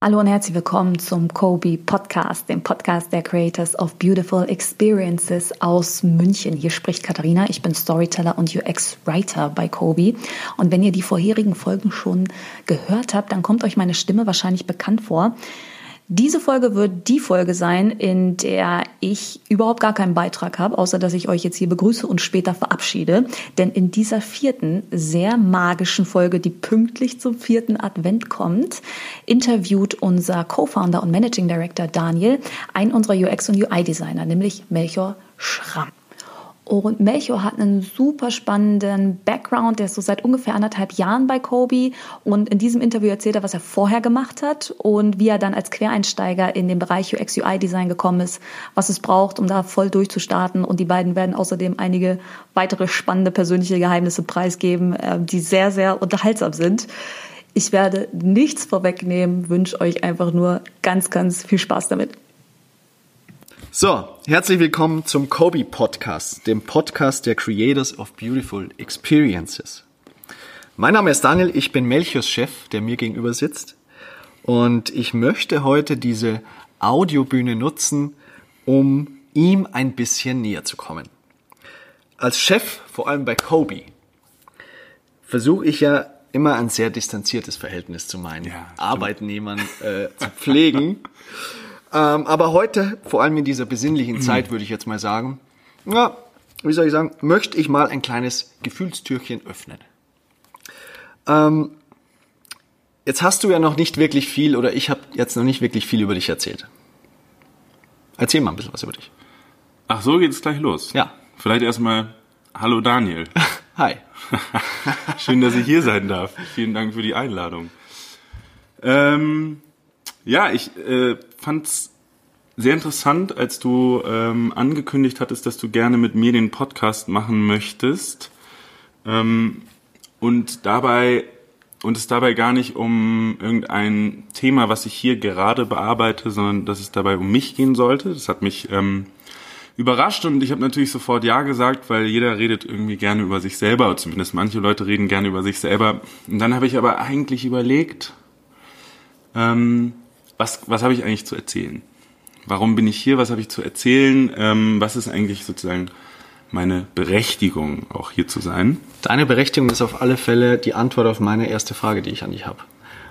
Hallo und herzlich willkommen zum Kobe Podcast, dem Podcast der Creators of Beautiful Experiences aus München. Hier spricht Katharina. Ich bin Storyteller und UX-Writer bei Kobe. Und wenn ihr die vorherigen Folgen schon gehört habt, dann kommt euch meine Stimme wahrscheinlich bekannt vor. Diese Folge wird die Folge sein, in der ich überhaupt gar keinen Beitrag habe, außer dass ich euch jetzt hier begrüße und später verabschiede. Denn in dieser vierten, sehr magischen Folge, die pünktlich zum vierten Advent kommt, interviewt unser Co-Founder und Managing Director Daniel einen unserer UX- und UI-Designer, nämlich Melchior Schramm. Und Melchior hat einen super spannenden Background. Der ist so seit ungefähr anderthalb Jahren bei Kobe. Und in diesem Interview erzählt er, was er vorher gemacht hat und wie er dann als Quereinsteiger in den Bereich UX UI Design gekommen ist, was es braucht, um da voll durchzustarten. Und die beiden werden außerdem einige weitere spannende persönliche Geheimnisse preisgeben, äh, die sehr, sehr unterhaltsam sind. Ich werde nichts vorwegnehmen, wünsche euch einfach nur ganz, ganz viel Spaß damit. So, herzlich willkommen zum Kobe Podcast, dem Podcast der Creators of Beautiful Experiences. Mein Name ist Daniel, ich bin Melchiors Chef, der mir gegenüber sitzt. Und ich möchte heute diese Audiobühne nutzen, um ihm ein bisschen näher zu kommen. Als Chef, vor allem bei Kobe, versuche ich ja immer ein sehr distanziertes Verhältnis zu meinen ja, Arbeitnehmern äh, zu pflegen. Ähm, aber heute, vor allem in dieser besinnlichen mhm. Zeit, würde ich jetzt mal sagen, ja, wie soll ich sagen, möchte ich mal ein kleines Gefühlstürchen öffnen. Ähm, jetzt hast du ja noch nicht wirklich viel, oder ich habe jetzt noch nicht wirklich viel über dich erzählt. Erzähl mal ein bisschen was über dich. Ach, so geht's gleich los. Ja. Vielleicht erstmal Hallo Daniel. Hi. Schön, dass ich hier sein darf. Vielen Dank für die Einladung. Ähm, ja, ich äh, fand's sehr interessant, als du ähm, angekündigt hattest, dass du gerne mit mir den Podcast machen möchtest. Ähm, und dabei und es dabei gar nicht um irgendein Thema, was ich hier gerade bearbeite, sondern dass es dabei um mich gehen sollte. Das hat mich ähm, überrascht und ich habe natürlich sofort ja gesagt, weil jeder redet irgendwie gerne über sich selber, zumindest manche Leute reden gerne über sich selber. Und dann habe ich aber eigentlich überlegt, ähm, was, was habe ich eigentlich zu erzählen? Warum bin ich hier? Was habe ich zu erzählen? Ähm, was ist eigentlich sozusagen meine Berechtigung, auch hier zu sein? Deine Berechtigung ist auf alle Fälle die Antwort auf meine erste Frage, die ich an dich habe.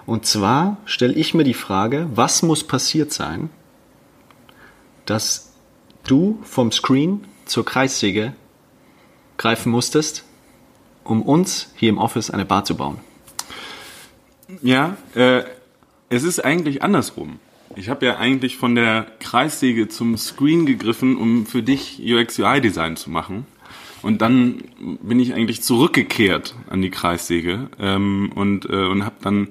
Und zwar stelle ich mir die Frage, was muss passiert sein, dass du vom Screen zur Kreissäge greifen musstest, um uns hier im Office eine Bar zu bauen? Ja, äh, es ist eigentlich andersrum. Ich habe ja eigentlich von der Kreissäge zum Screen gegriffen, um für dich UX-UI-Design zu machen. Und dann bin ich eigentlich zurückgekehrt an die Kreissäge ähm, und, äh, und habe dann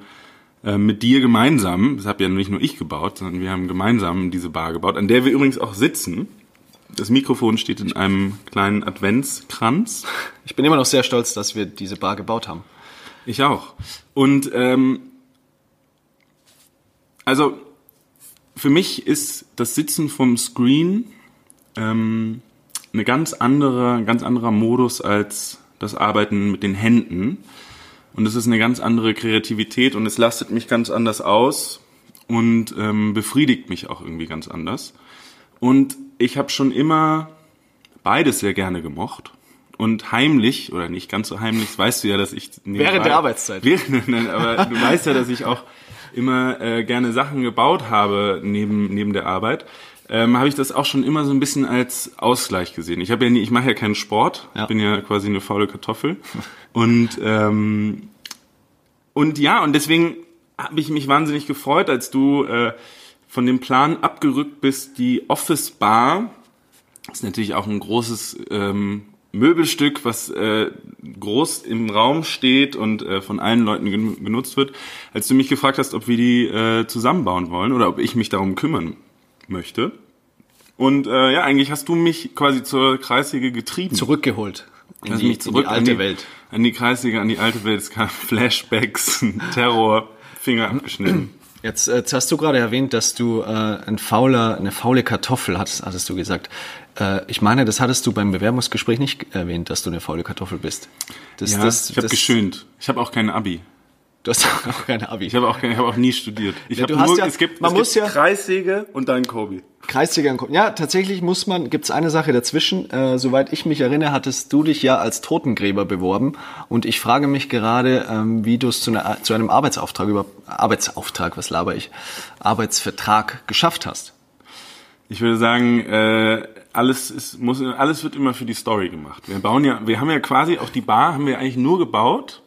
äh, mit dir gemeinsam, das habe ja nicht nur ich gebaut, sondern wir haben gemeinsam diese Bar gebaut, an der wir übrigens auch sitzen. Das Mikrofon steht in einem kleinen Adventskranz. Ich bin immer noch sehr stolz, dass wir diese Bar gebaut haben. Ich auch. Und ähm, also für mich ist das Sitzen vom Screen ähm, eine ganz andere, ein ganz anderer Modus als das Arbeiten mit den Händen. Und es ist eine ganz andere Kreativität und es lastet mich ganz anders aus und ähm, befriedigt mich auch irgendwie ganz anders. Und ich habe schon immer beides sehr gerne gemocht. Und heimlich, oder nicht ganz so heimlich, weißt du ja, dass ich... Während der Arbeitszeit. Während, nein, aber du weißt ja, dass ich auch immer äh, gerne Sachen gebaut habe neben, neben der Arbeit, ähm, habe ich das auch schon immer so ein bisschen als Ausgleich gesehen. Ich habe ja nie, ich mache ja keinen Sport, ja. bin ja quasi eine faule Kartoffel. und ähm, und ja, und deswegen habe ich mich wahnsinnig gefreut, als du äh, von dem Plan abgerückt bist, die Office Bar, das ist natürlich auch ein großes ähm, Möbelstück, was äh, groß im Raum steht und äh, von allen Leuten gen genutzt wird, als du mich gefragt hast, ob wir die äh, zusammenbauen wollen oder ob ich mich darum kümmern möchte. Und äh, ja, eigentlich hast du mich quasi zur Kreissäge getrieben. Zurückgeholt. In, die, mich zurück in die alte an die, Welt. An die Kreissäge, an die alte Welt. Es kam Flashbacks, Terror, Finger abgeschnitten. Jetzt, jetzt hast du gerade erwähnt, dass du äh, ein fauler, eine faule Kartoffel hattest, hattest du gesagt. Äh, ich meine, das hattest du beim Bewerbungsgespräch nicht erwähnt, dass du eine faule Kartoffel bist. Das, ja, das, ich habe geschönt. Ich habe auch kein Abi. Du hast auch keine Abi. Ich habe auch, ich hab auch nie studiert. Ich Ja, du hast nur, ja- es gibt, man es muss gibt ja- Kreissäge und dann Kobi. Kreisliga und Ja, tatsächlich muss man, gibt's eine Sache dazwischen. Äh, soweit ich mich erinnere, hattest du dich ja als Totengräber beworben. Und ich frage mich gerade, ähm, wie du es zu, einer, zu einem Arbeitsauftrag über Arbeitsauftrag, was laber ich, Arbeitsvertrag geschafft hast. Ich würde sagen, äh, alles ist, muss, alles wird immer für die Story gemacht. Wir bauen ja, wir haben ja quasi auch die Bar, haben wir eigentlich nur gebaut,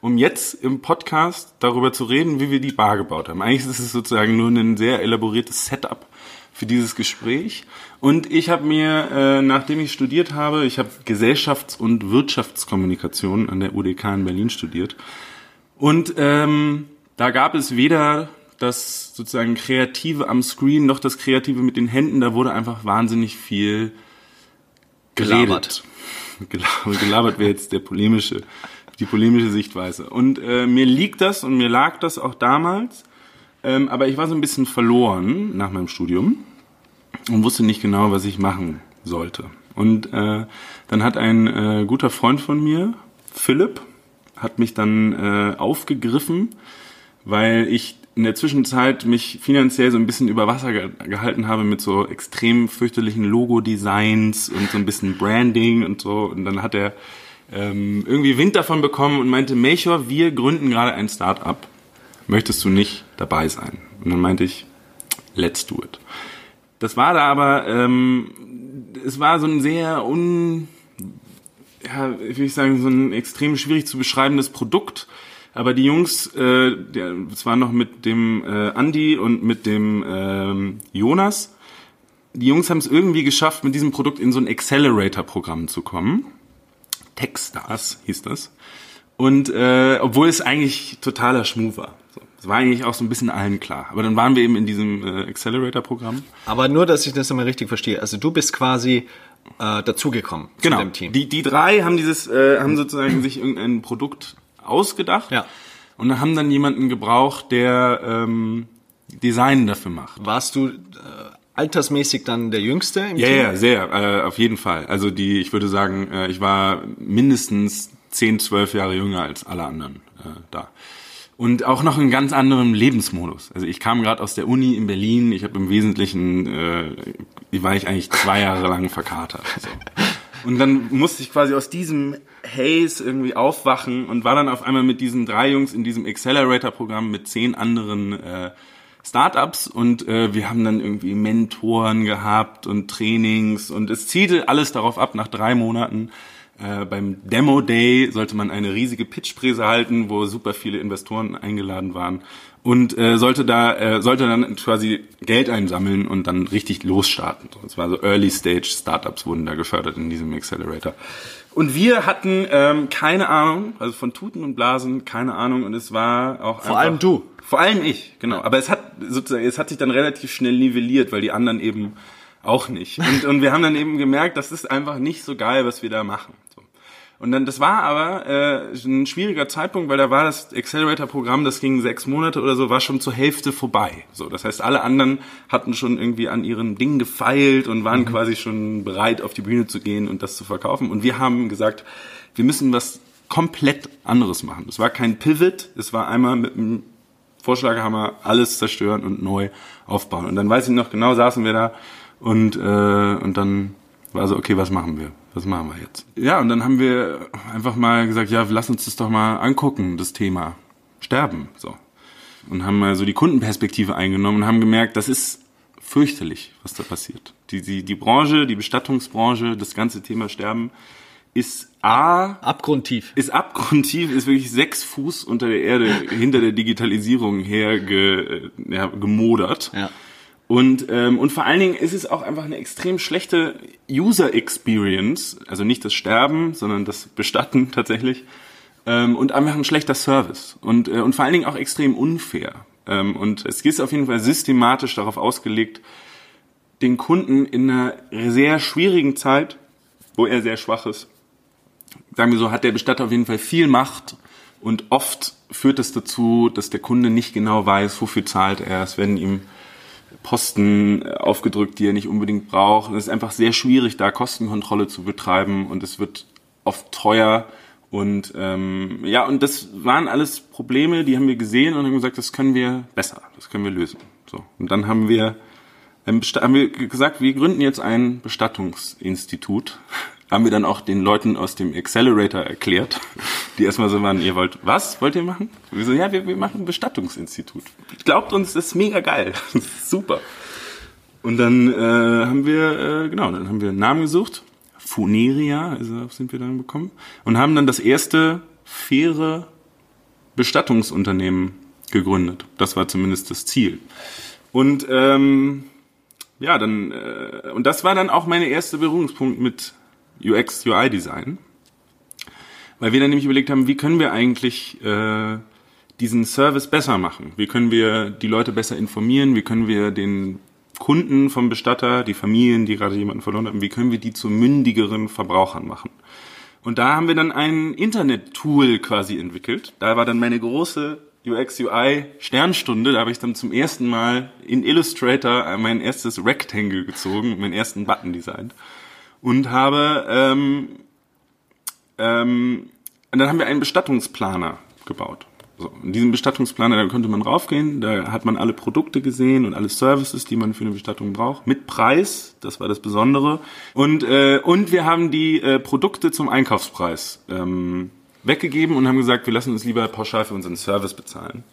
um jetzt im Podcast darüber zu reden, wie wir die Bar gebaut haben. Eigentlich ist es sozusagen nur ein sehr elaboriertes Setup für dieses Gespräch. Und ich habe mir, äh, nachdem ich studiert habe, ich habe Gesellschafts- und Wirtschaftskommunikation an der UDK in Berlin studiert. Und ähm, da gab es weder das sozusagen Kreative am Screen noch das Kreative mit den Händen. Da wurde einfach wahnsinnig viel Gelabert. geredet. Gelabert, gelabert wäre jetzt der polemische, die polemische Sichtweise. Und äh, mir liegt das und mir lag das auch damals. Ähm, aber ich war so ein bisschen verloren nach meinem Studium und wusste nicht genau, was ich machen sollte. Und äh, dann hat ein äh, guter Freund von mir, Philipp, hat mich dann äh, aufgegriffen, weil ich in der Zwischenzeit mich finanziell so ein bisschen über Wasser ge gehalten habe mit so extrem fürchterlichen Logo-Designs und so ein bisschen Branding und so. Und dann hat er ähm, irgendwie Wind davon bekommen und meinte, Melchior, wir gründen gerade ein Start-up. Möchtest du nicht dabei sein? Und dann meinte ich, let's do it. Das war da aber, ähm, es war so ein sehr un, ja, wie ich sagen, so ein extrem schwierig zu beschreibendes Produkt. Aber die Jungs, äh, der, es war noch mit dem äh, Andy und mit dem ähm, Jonas. Die Jungs haben es irgendwie geschafft, mit diesem Produkt in so ein Accelerator-Programm zu kommen. Techstars hieß das. Und äh, obwohl es eigentlich totaler Schmuh war. So, es war eigentlich auch so ein bisschen allen klar. Aber dann waren wir eben in diesem äh, Accelerator-Programm. Aber nur, dass ich das einmal richtig verstehe. Also du bist quasi äh, dazugekommen Genau. zu dem Team. Die, die drei haben dieses, äh, haben sozusagen sich irgendein Produkt ausgedacht. Ja. Und dann haben dann jemanden gebraucht, der ähm, Design dafür macht. Warst du äh, altersmäßig dann der Jüngste im Ja, Team? ja, sehr, äh, auf jeden Fall. Also die, ich würde sagen, äh, ich war mindestens 10, 12 Jahre jünger als alle anderen äh, da. Und auch noch in ganz anderem Lebensmodus. Also ich kam gerade aus der Uni in Berlin, ich habe im Wesentlichen, äh, war ich eigentlich zwei Jahre lang verkatert. So. Und dann musste ich quasi aus diesem Haze irgendwie aufwachen und war dann auf einmal mit diesen drei Jungs in diesem Accelerator-Programm mit zehn anderen äh, Startups und äh, wir haben dann irgendwie Mentoren gehabt und Trainings und es zielte alles darauf ab, nach drei Monaten äh, beim Demo Day sollte man eine riesige Pitchpräse halten, wo super viele Investoren eingeladen waren und äh, sollte da äh, sollte dann quasi Geld einsammeln und dann richtig losstarten. So, Es war so Early Stage Startups wurden da gefördert in diesem Accelerator. Und wir hatten ähm, keine Ahnung, also von Tuten und Blasen keine Ahnung und es war auch Vor allem du. vor allem ich, genau. Aber es hat sozusagen, es hat sich dann relativ schnell nivelliert, weil die anderen eben auch nicht. Und, und wir haben dann eben gemerkt, das ist einfach nicht so geil, was wir da machen. Und dann, das war aber äh, ein schwieriger Zeitpunkt, weil da war das Accelerator-Programm, das ging sechs Monate oder so, war schon zur Hälfte vorbei. So, das heißt, alle anderen hatten schon irgendwie an ihren Dingen gefeilt und waren quasi schon bereit, auf die Bühne zu gehen und das zu verkaufen. Und wir haben gesagt, wir müssen was komplett anderes machen. Es war kein Pivot, es war einmal mit einem Vorschlaghammer alles zerstören und neu aufbauen. Und dann weiß ich noch genau, saßen wir da und, äh, und dann war so, okay, was machen wir? Was machen wir jetzt? Ja, und dann haben wir einfach mal gesagt, ja, lass uns das doch mal angucken, das Thema Sterben, so. Und haben mal so die Kundenperspektive eingenommen und haben gemerkt, das ist fürchterlich, was da passiert. Die, die, die Branche, die Bestattungsbranche, das ganze Thema Sterben ist A, Abgrundtief. ist abgrundtief, ist wirklich sechs Fuß unter der Erde hinter der Digitalisierung her ge, ja, gemodert. Ja. Und, ähm, und vor allen Dingen ist es auch einfach eine extrem schlechte User Experience, also nicht das Sterben, sondern das Bestatten tatsächlich. Ähm, und einfach ein schlechter Service. Und, äh, und vor allen Dingen auch extrem unfair. Ähm, und es ist auf jeden Fall systematisch darauf ausgelegt, den Kunden in einer sehr schwierigen Zeit, wo er sehr schwach ist, sagen wir so, hat der Bestatter auf jeden Fall viel Macht und oft führt es dazu, dass der Kunde nicht genau weiß, wofür zahlt er. Es werden ihm Posten aufgedrückt, die er nicht unbedingt braucht. Es ist einfach sehr schwierig, da Kostenkontrolle zu betreiben und es wird oft teuer Und ähm, ja, und das waren alles Probleme, die haben wir gesehen und haben gesagt, das können wir besser, das können wir lösen. So und dann haben wir ähm, haben wir gesagt, wir gründen jetzt ein Bestattungsinstitut. Haben wir dann auch den Leuten aus dem Accelerator erklärt, die erstmal so waren, ihr wollt, was wollt ihr machen? Und wir so, ja, wir, wir machen ein Bestattungsinstitut. Glaubt uns, das ist mega geil. Ist super. Und dann äh, haben wir, äh, genau, dann haben wir einen Namen gesucht Funeria, also sind wir dann bekommen, und haben dann das erste faire Bestattungsunternehmen gegründet. Das war zumindest das Ziel. Und ähm, ja, dann äh, und das war dann auch mein erster Berührungspunkt mit UX UI Design, weil wir dann nämlich überlegt haben, wie können wir eigentlich äh, diesen Service besser machen? Wie können wir die Leute besser informieren? Wie können wir den Kunden vom Bestatter, die Familien, die gerade jemanden verloren haben, wie können wir die zu mündigeren Verbrauchern machen? Und da haben wir dann ein Internet-Tool quasi entwickelt. Da war dann meine große UX UI Sternstunde. Da habe ich dann zum ersten Mal in Illustrator mein erstes Rectangle gezogen, meinen ersten Button designt und habe ähm, ähm, und dann haben wir einen Bestattungsplaner gebaut. So, in diesem Bestattungsplaner, da konnte man raufgehen, da hat man alle Produkte gesehen und alle Services, die man für eine Bestattung braucht, mit Preis, das war das Besondere. Und, äh, und wir haben die äh, Produkte zum Einkaufspreis ähm, weggegeben und haben gesagt, wir lassen uns lieber pauschal für unseren Service bezahlen.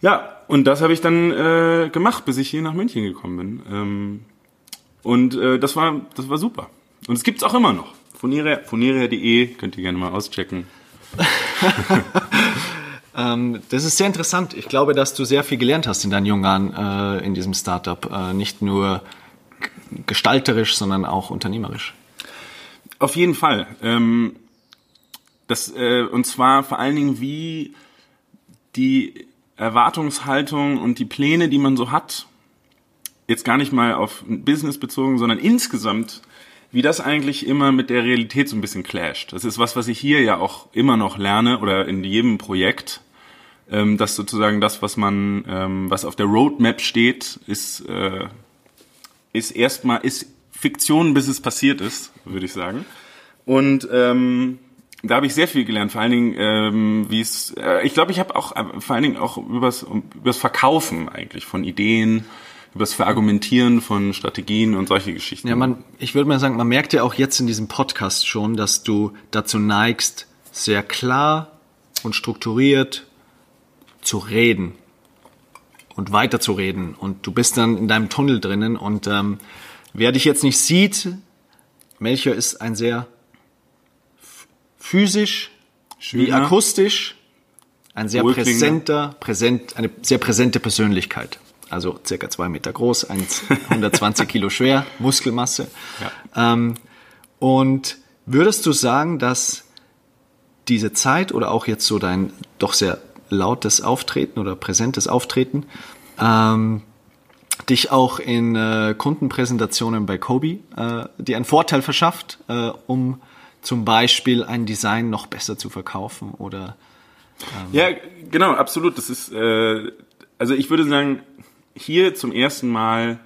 Ja, und das habe ich dann äh, gemacht, bis ich hier nach München gekommen bin. Ähm, und äh, das war das war super. Und es gibt's auch immer noch. Funeria.de könnt ihr gerne mal auschecken. Ähm, das ist sehr interessant. Ich glaube, dass du sehr viel gelernt hast in deinen jungen Jahren äh, in diesem Startup. Äh, nicht nur gestalterisch, sondern auch unternehmerisch. Auf jeden Fall. Ähm, das, äh, und zwar vor allen Dingen, wie die Erwartungshaltung und die Pläne, die man so hat, jetzt gar nicht mal auf Business bezogen, sondern insgesamt wie das eigentlich immer mit der Realität so ein bisschen clasht. Das ist was, was ich hier ja auch immer noch lerne oder in jedem Projekt, ähm, dass sozusagen das, was man, ähm, was auf der Roadmap steht, ist, äh, ist erstmal, ist Fiktion, bis es passiert ist, würde ich sagen. Und ähm, da habe ich sehr viel gelernt, vor allen Dingen, ähm, wie es, äh, ich glaube, ich habe auch äh, vor allen Dingen auch übers, übers Verkaufen eigentlich von Ideen über das Verargumentieren von Strategien und solche Geschichten. Ja, man, ich würde mal sagen, man merkt ja auch jetzt in diesem Podcast schon, dass du dazu neigst, sehr klar und strukturiert zu reden und weiterzureden. Und du bist dann in deinem Tunnel drinnen. Und ähm, wer dich jetzt nicht sieht, Melchior ist ein sehr physisch Schöner. wie akustisch, ein sehr präsenter, präsent, eine sehr präsente Persönlichkeit also circa zwei Meter groß, 120 Kilo schwer, Muskelmasse. Ja. Ähm, und würdest du sagen, dass diese Zeit oder auch jetzt so dein doch sehr lautes Auftreten oder präsentes Auftreten ähm, dich auch in äh, Kundenpräsentationen bei Kobi äh, dir einen Vorteil verschafft, äh, um zum Beispiel ein Design noch besser zu verkaufen oder ähm ja genau absolut das ist äh, also ich würde sagen hier zum ersten Mal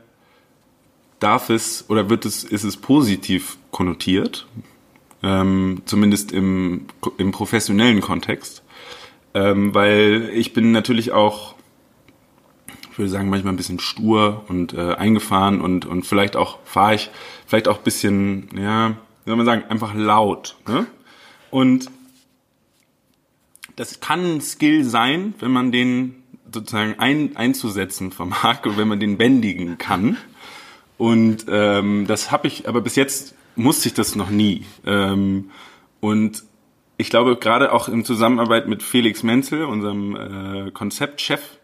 darf es oder wird es, ist es positiv konnotiert, ähm, zumindest im, im professionellen Kontext, ähm, weil ich bin natürlich auch, ich würde sagen, manchmal ein bisschen stur und äh, eingefahren und, und vielleicht auch fahre ich vielleicht auch ein bisschen, ja, wie soll man sagen, einfach laut. Ne? Und das kann ein Skill sein, wenn man den sozusagen ein, einzusetzen vermag und wenn man den bändigen kann. Und ähm, das habe ich, aber bis jetzt musste ich das noch nie. Ähm, und ich glaube, gerade auch in Zusammenarbeit mit Felix Menzel, unserem äh, Konzeptchef,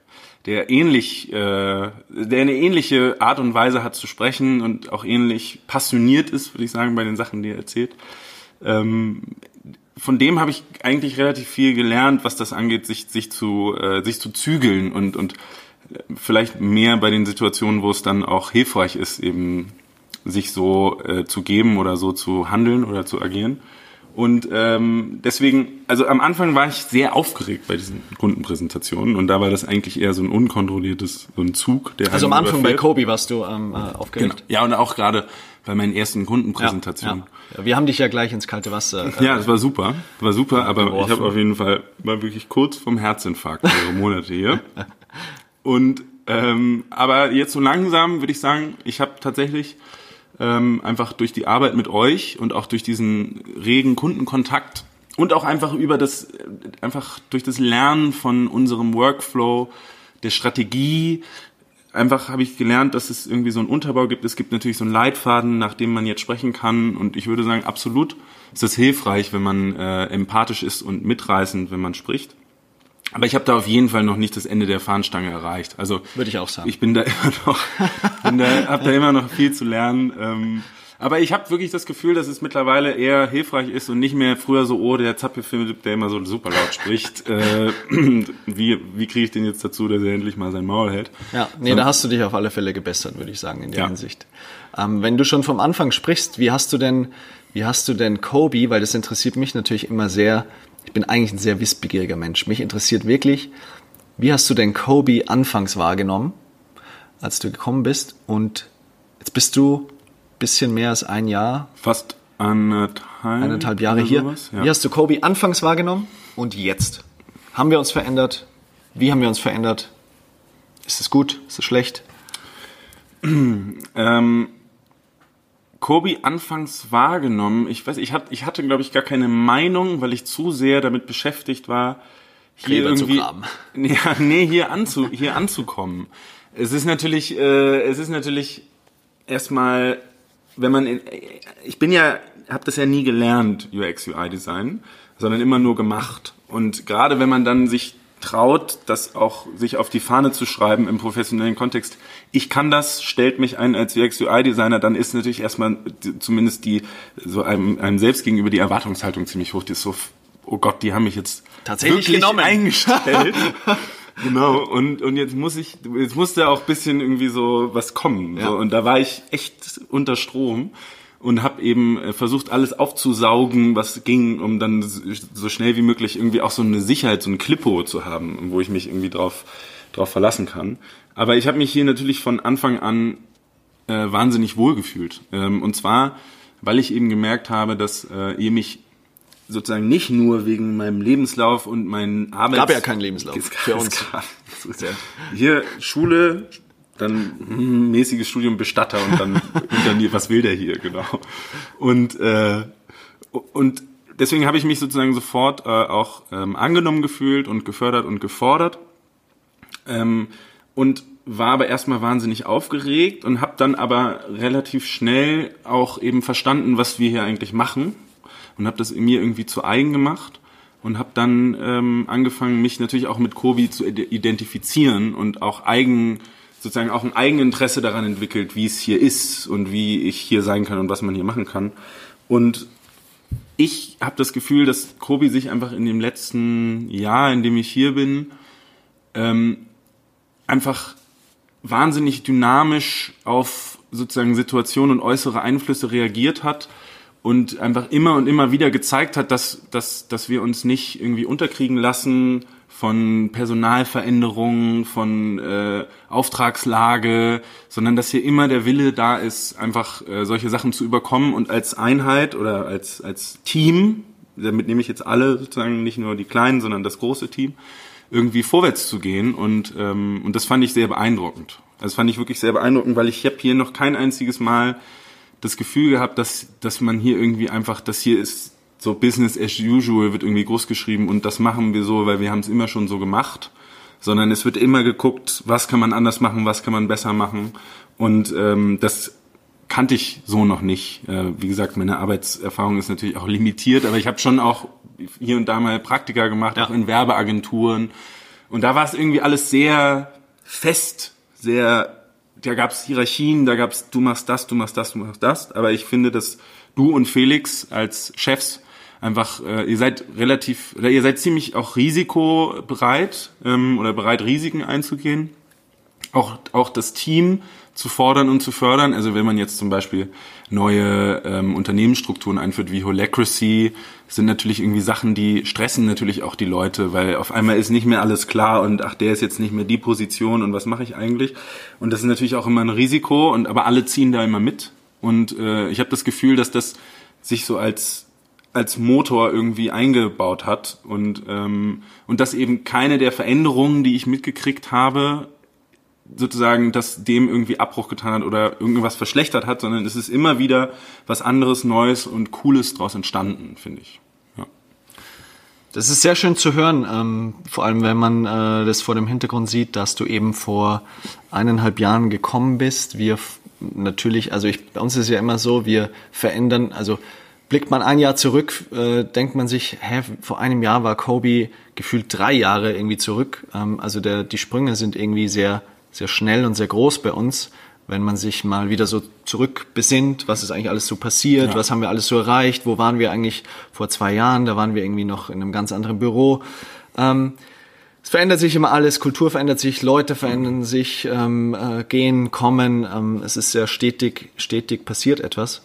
der ähnlich, äh, der eine ähnliche Art und Weise hat zu sprechen und auch ähnlich passioniert ist, würde ich sagen, bei den Sachen, die er erzählt. Ähm, von dem habe ich eigentlich relativ viel gelernt, was das angeht, sich, sich zu, äh, sich zu zügeln und, und äh, vielleicht mehr bei den Situationen, wo es dann auch hilfreich ist, eben sich so äh, zu geben oder so zu handeln oder zu agieren. Und ähm, deswegen, also am Anfang war ich sehr aufgeregt bei diesen Kundenpräsentationen und da war das eigentlich eher so ein unkontrolliertes, so ein Zug, der Also am Anfang bei überfährt. Kobi warst du ähm, äh, aufgeregt. Genau. Ja, und auch gerade bei meinen ersten Kundenpräsentationen. Ja, ja. Wir haben dich ja gleich ins kalte Wasser. äh, Ja, das war super, war super, aber Geworfen. ich habe auf jeden Fall war wirklich kurz vom Herzinfarkt mehrere Monate hier. Und ähm, aber jetzt so langsam würde ich sagen, ich habe tatsächlich ähm, einfach durch die Arbeit mit euch und auch durch diesen regen Kundenkontakt und auch einfach über das einfach durch das Lernen von unserem Workflow, der Strategie, einfach habe ich gelernt, dass es irgendwie so einen Unterbau gibt. Es gibt natürlich so einen Leitfaden, nach dem man jetzt sprechen kann. Und ich würde sagen, absolut ist das hilfreich, wenn man äh, empathisch ist und mitreißend, wenn man spricht. Aber ich habe da auf jeden Fall noch nicht das Ende der Fahnenstange erreicht. Also Würde ich auch sagen. Ich bin da immer noch, bin da, habe da immer noch viel zu lernen. Ähm, aber ich habe wirklich das Gefühl, dass es mittlerweile eher hilfreich ist und nicht mehr früher so, oh, der Zappelfilm, der immer so super laut spricht. Äh, wie wie kriege ich den jetzt dazu, dass er endlich mal sein Maul hält? Ja, nee, da hast du dich auf alle Fälle gebessert, würde ich sagen, in der Ja. Hinsicht. Ähm, wenn du schon vom Anfang sprichst, wie hast du denn, wie hast du denn Kobe, weil das interessiert mich natürlich immer sehr, ich bin eigentlich ein sehr wissbegieriger Mensch. Mich interessiert wirklich, wie hast du denn Kobe anfangs wahrgenommen, als du gekommen bist? Und jetzt bist du bisschen mehr als ein Jahr, Fast anderthalb, eineinhalb Jahre hier. sowas, Wie Ja. hast du Kobe anfangs wahrgenommen und jetzt? Haben wir uns verändert? Wie haben wir uns verändert? Ist es gut? Ist es schlecht? Ähm, Kobi anfangs wahrgenommen, ich weiß, ich hatte, ich hatte, glaube ich, gar keine Meinung, weil ich zu sehr damit beschäftigt war, hier Gräber irgendwie, ja, nee, hier anzu, hier anzukommen. Es ist natürlich, äh, es ist natürlich erstmal, wenn man, in, ich bin ja, habe das ja nie gelernt UX UI Design, sondern immer nur gemacht. Und gerade wenn man dann sich traut, das auch sich auf die Fahne zu schreiben im professionellen Kontext. Ich kann das, stellt mich ein als UX UI Designer, dann ist natürlich erstmal zumindest die so einem, einem selbst gegenüber die Erwartungshaltung ziemlich hoch. Die ist so, oh Gott, die haben mich jetzt Tatsächlich genommen. eingestellt. genau. Und und jetzt muss ich, jetzt musste auch ein bisschen irgendwie so was kommen. Ja. So. Und da war ich echt unter Strom und habe eben äh, versucht, alles aufzusaugen, was ging, um dann so schnell wie möglich irgendwie auch so eine Sicherheit, so ein Klippo zu haben, wo ich mich irgendwie drauf, drauf verlassen kann. Aber ich habe mich hier natürlich von Anfang an äh, wahnsinnig wohlgefühlt. Ähm, und zwar, weil ich eben gemerkt habe, dass äh, ihr mich sozusagen nicht nur wegen meinem Lebenslauf und meinen Arbeits... Gab ja keinen Lebenslauf Es gab- für es uns. gab- es Hier Schule, dann hm, mäßiges Studium Bestatter und dann, dann hier, was will der hier, genau. Und, äh, und deswegen habe ich mich sozusagen sofort äh, auch ähm, angenommen gefühlt und gefördert und gefordert. Ähm, und war aber erstmal wahnsinnig aufgeregt und habe dann aber relativ schnell auch eben verstanden, was wir hier eigentlich machen und habe das in mir irgendwie zu eigen gemacht und habe dann ähm, angefangen, mich natürlich auch mit Kobi zu ide- identifizieren und auch eigen sozusagen auch ein Eigeninteresse daran entwickelt, wie es hier ist und wie ich hier sein kann und was man hier machen kann. Und ich habe das Gefühl, dass Kobi sich einfach in dem letzten Jahr, in dem ich hier bin, ähm, einfach wahnsinnig dynamisch auf sozusagen Situationen und äußere Einflüsse reagiert hat und einfach immer und immer wieder gezeigt hat, dass, dass, dass wir uns nicht irgendwie unterkriegen lassen von Personalveränderungen, von äh, Auftragslage, sondern dass hier immer der Wille da ist, einfach äh, solche Sachen zu überkommen und als Einheit oder als, als Team, damit nehme ich jetzt alle sozusagen nicht nur die Kleinen, sondern das große Team, irgendwie vorwärts zu gehen und ähm, und das fand ich sehr beeindruckend. Das fand ich wirklich sehr beeindruckend, weil ich habe hier noch kein einziges Mal das Gefühl gehabt, dass dass man hier irgendwie einfach, das hier ist so Business as usual wird irgendwie groß geschrieben und das machen wir so, weil wir haben es immer schon so gemacht, sondern es wird immer geguckt, was kann man anders machen, was kann man besser machen und ähm, das kannte ich so noch nicht. Äh, wie gesagt, meine Arbeitserfahrung ist natürlich auch limitiert, aber ich habe schon auch hier und da mal Praktika gemacht, auch in Werbeagenturen. Und da war es irgendwie alles sehr fest, sehr, da gab es Hierarchien, da gab es, du machst das, du machst das, du machst das. Aber ich finde, dass du und Felix als Chefs einfach, äh, ihr seid relativ, oder ihr seid ziemlich auch risikobereit ähm, oder bereit, Risiken einzugehen. auch, auch das Team zu fordern und zu fördern. Also wenn man jetzt zum Beispiel neue ähm, Unternehmensstrukturen einführt wie Holacracy, sind natürlich irgendwie Sachen, die stressen natürlich auch die Leute, weil auf einmal ist nicht mehr alles klar und ach, der ist jetzt nicht mehr die Position und was mache ich eigentlich? Und das ist natürlich auch immer ein Risiko und aber alle ziehen da immer mit. Und äh, ich habe das Gefühl, dass das sich so als als Motor irgendwie eingebaut hat und ähm, und dass eben keine der Veränderungen, die ich mitgekriegt habe, sozusagen das dem irgendwie Abbruch getan hat oder irgendwas verschlechtert hat, sondern es ist immer wieder was anderes, Neues und Cooles daraus entstanden, finde ich. Das ist sehr schön zu hören, ähm, vor allem wenn man äh, das vor dem Hintergrund sieht, dass du eben vor eineinhalb Jahren gekommen bist. Wir natürlich, also ich, bei uns ist ja immer so, wir verändern, also blickt man ein Jahr zurück, äh, denkt man sich, hä, vor einem Jahr war Kobe gefühlt drei Jahre irgendwie zurück. Ähm, also der, die Sprünge sind irgendwie sehr sehr schnell und sehr groß bei uns, wenn man sich mal wieder so zurückbesinnt, was ist eigentlich alles so passiert, ja. was haben wir alles so erreicht, wo waren wir eigentlich vor zwei Jahren, da waren wir irgendwie noch in einem ganz anderen Büro. Ähm, es verändert sich immer alles, Kultur verändert sich, Leute verändern sich, ähm, äh, gehen, kommen. Ähm, es ist sehr stetig, stetig passiert etwas.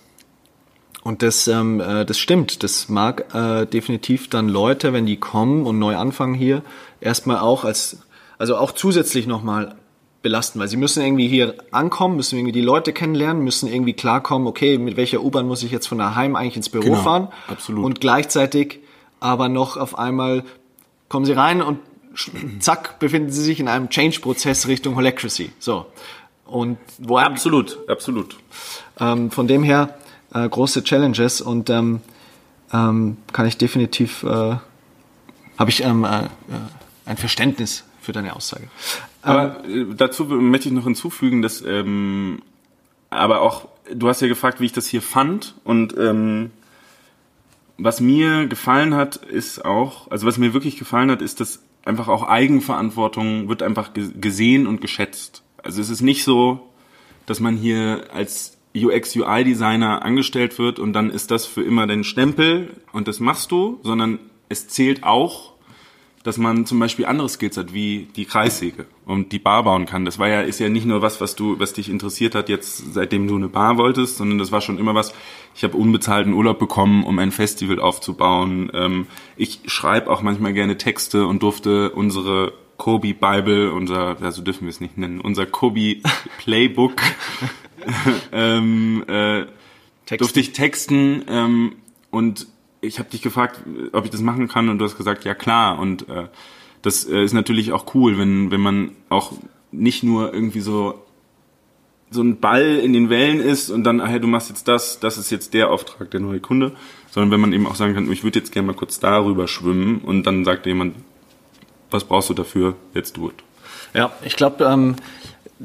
Und das, ähm, äh, das stimmt. Das mag äh, definitiv dann Leute, wenn die kommen und neu anfangen hier, erstmal auch als, also auch zusätzlich nochmal belasten, weil sie müssen irgendwie hier ankommen, müssen irgendwie die Leute kennenlernen, müssen irgendwie klarkommen, okay, mit welcher U-Bahn muss ich jetzt von daheim eigentlich ins Büro genau, fahren? Absolut. Und gleichzeitig aber noch auf einmal kommen sie rein und zack, befinden sie sich in einem Change-Prozess Richtung Holacracy. So. Und wo absolut, absolut. Ähm, von dem her äh, große Challenges und ähm, ähm, kann ich definitiv, äh, habe ich ähm, äh, äh ein Verständnis für deine Aussage. Aber ähm, dazu möchte ich noch hinzufügen, dass ähm, aber auch, du hast ja gefragt, wie ich das hier fand und ähm, was mir gefallen hat, ist auch, also was mir wirklich gefallen hat, ist, dass einfach auch Eigenverantwortung wird einfach gesehen und geschätzt. Also es ist nicht so, dass man hier als UX UI Designer angestellt wird und dann ist das für immer dein Stempel und das machst du, sondern es zählt auch dass man zum Beispiel andere Skills hat, wie die Kreissäge und die Bar bauen kann. Das war ja, ist ja nicht nur was, was du, was dich interessiert hat, jetzt seitdem du eine Bar wolltest, sondern das war schon immer was. Ich habe unbezahlten Urlaub bekommen, um ein Festival aufzubauen. Ähm, ich schreibe auch manchmal gerne Texte und durfte unsere Kobe Bible, unser, ja, so dürfen wir es nicht nennen, unser Kobe Playbook, ähm, äh, durfte ich texten ähm, und ich habe dich gefragt, ob ich das machen kann und du hast gesagt, ja klar. Und äh, das äh, ist natürlich auch cool, wenn, wenn man auch nicht nur irgendwie so so ein Ball in den Wellen ist und dann, ah, hey, du machst jetzt das, das ist jetzt der Auftrag, der neue Kunde, sondern wenn man eben auch sagen kann, ich würde jetzt gerne mal kurz darüber schwimmen und dann sagt jemand, was brauchst du dafür, jetzt du it. Ja, ich glaube, ähm,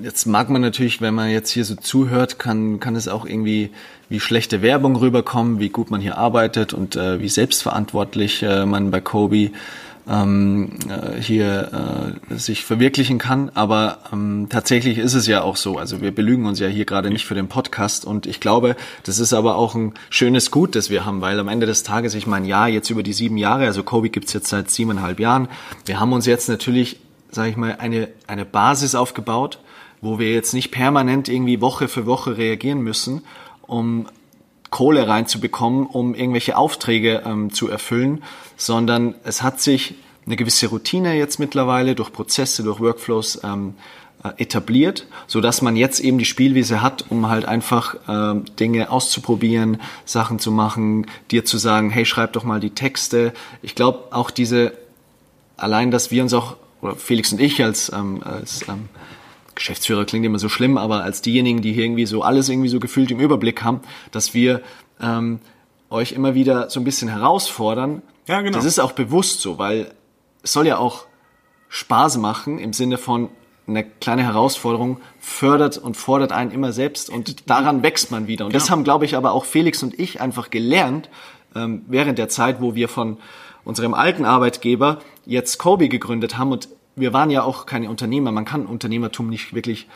Jetzt mag man natürlich, wenn man jetzt hier so zuhört, kann, kann es auch irgendwie wie schlechte Werbung rüberkommen, wie gut man hier arbeitet und äh, wie selbstverantwortlich äh, man bei Kobe ähm, äh, hier äh, sich verwirklichen kann. Aber ähm, tatsächlich ist es ja auch so. Also wir belügen uns ja hier gerade nicht für den Podcast. Und ich glaube, das ist aber auch ein schönes Gut, das wir haben, weil am Ende des Tages, ich meine, ja, jetzt über die sieben Jahre, also Kobe gibt's jetzt seit siebeneinhalb Jahren. Wir haben uns jetzt natürlich, sage ich mal, eine, eine Basis aufgebaut wo wir jetzt nicht permanent irgendwie Woche für Woche reagieren müssen, um Kohle reinzubekommen, um irgendwelche Aufträge ähm, zu erfüllen, sondern es hat sich eine gewisse Routine jetzt mittlerweile durch Prozesse, durch Workflows ähm, äh, etabliert, so dass man jetzt eben die Spielwiese hat, um halt einfach äh, Dinge auszuprobieren, Sachen zu machen, dir zu sagen, hey, schreib doch mal die Texte. Ich glaube auch diese, allein, dass wir uns auch, oder Felix und ich als, ähm, als ähm, Geschäftsführer klingt immer so schlimm, aber als diejenigen, die hier irgendwie so alles irgendwie so gefühlt im Überblick haben, dass wir ähm, euch immer wieder so ein bisschen herausfordern. Ja, genau. Das ist auch bewusst so, weil es soll ja auch Spaß machen im Sinne von eine kleine Herausforderung fördert und fordert einen immer selbst und daran wächst man wieder. Und genau. das haben, glaube ich, aber auch Felix und ich einfach gelernt ähm, während der Zeit, wo wir von unserem alten Arbeitgeber jetzt Kobe gegründet haben und wir waren ja auch keine Unternehmer. Man kann Unternehmertum nicht wirklich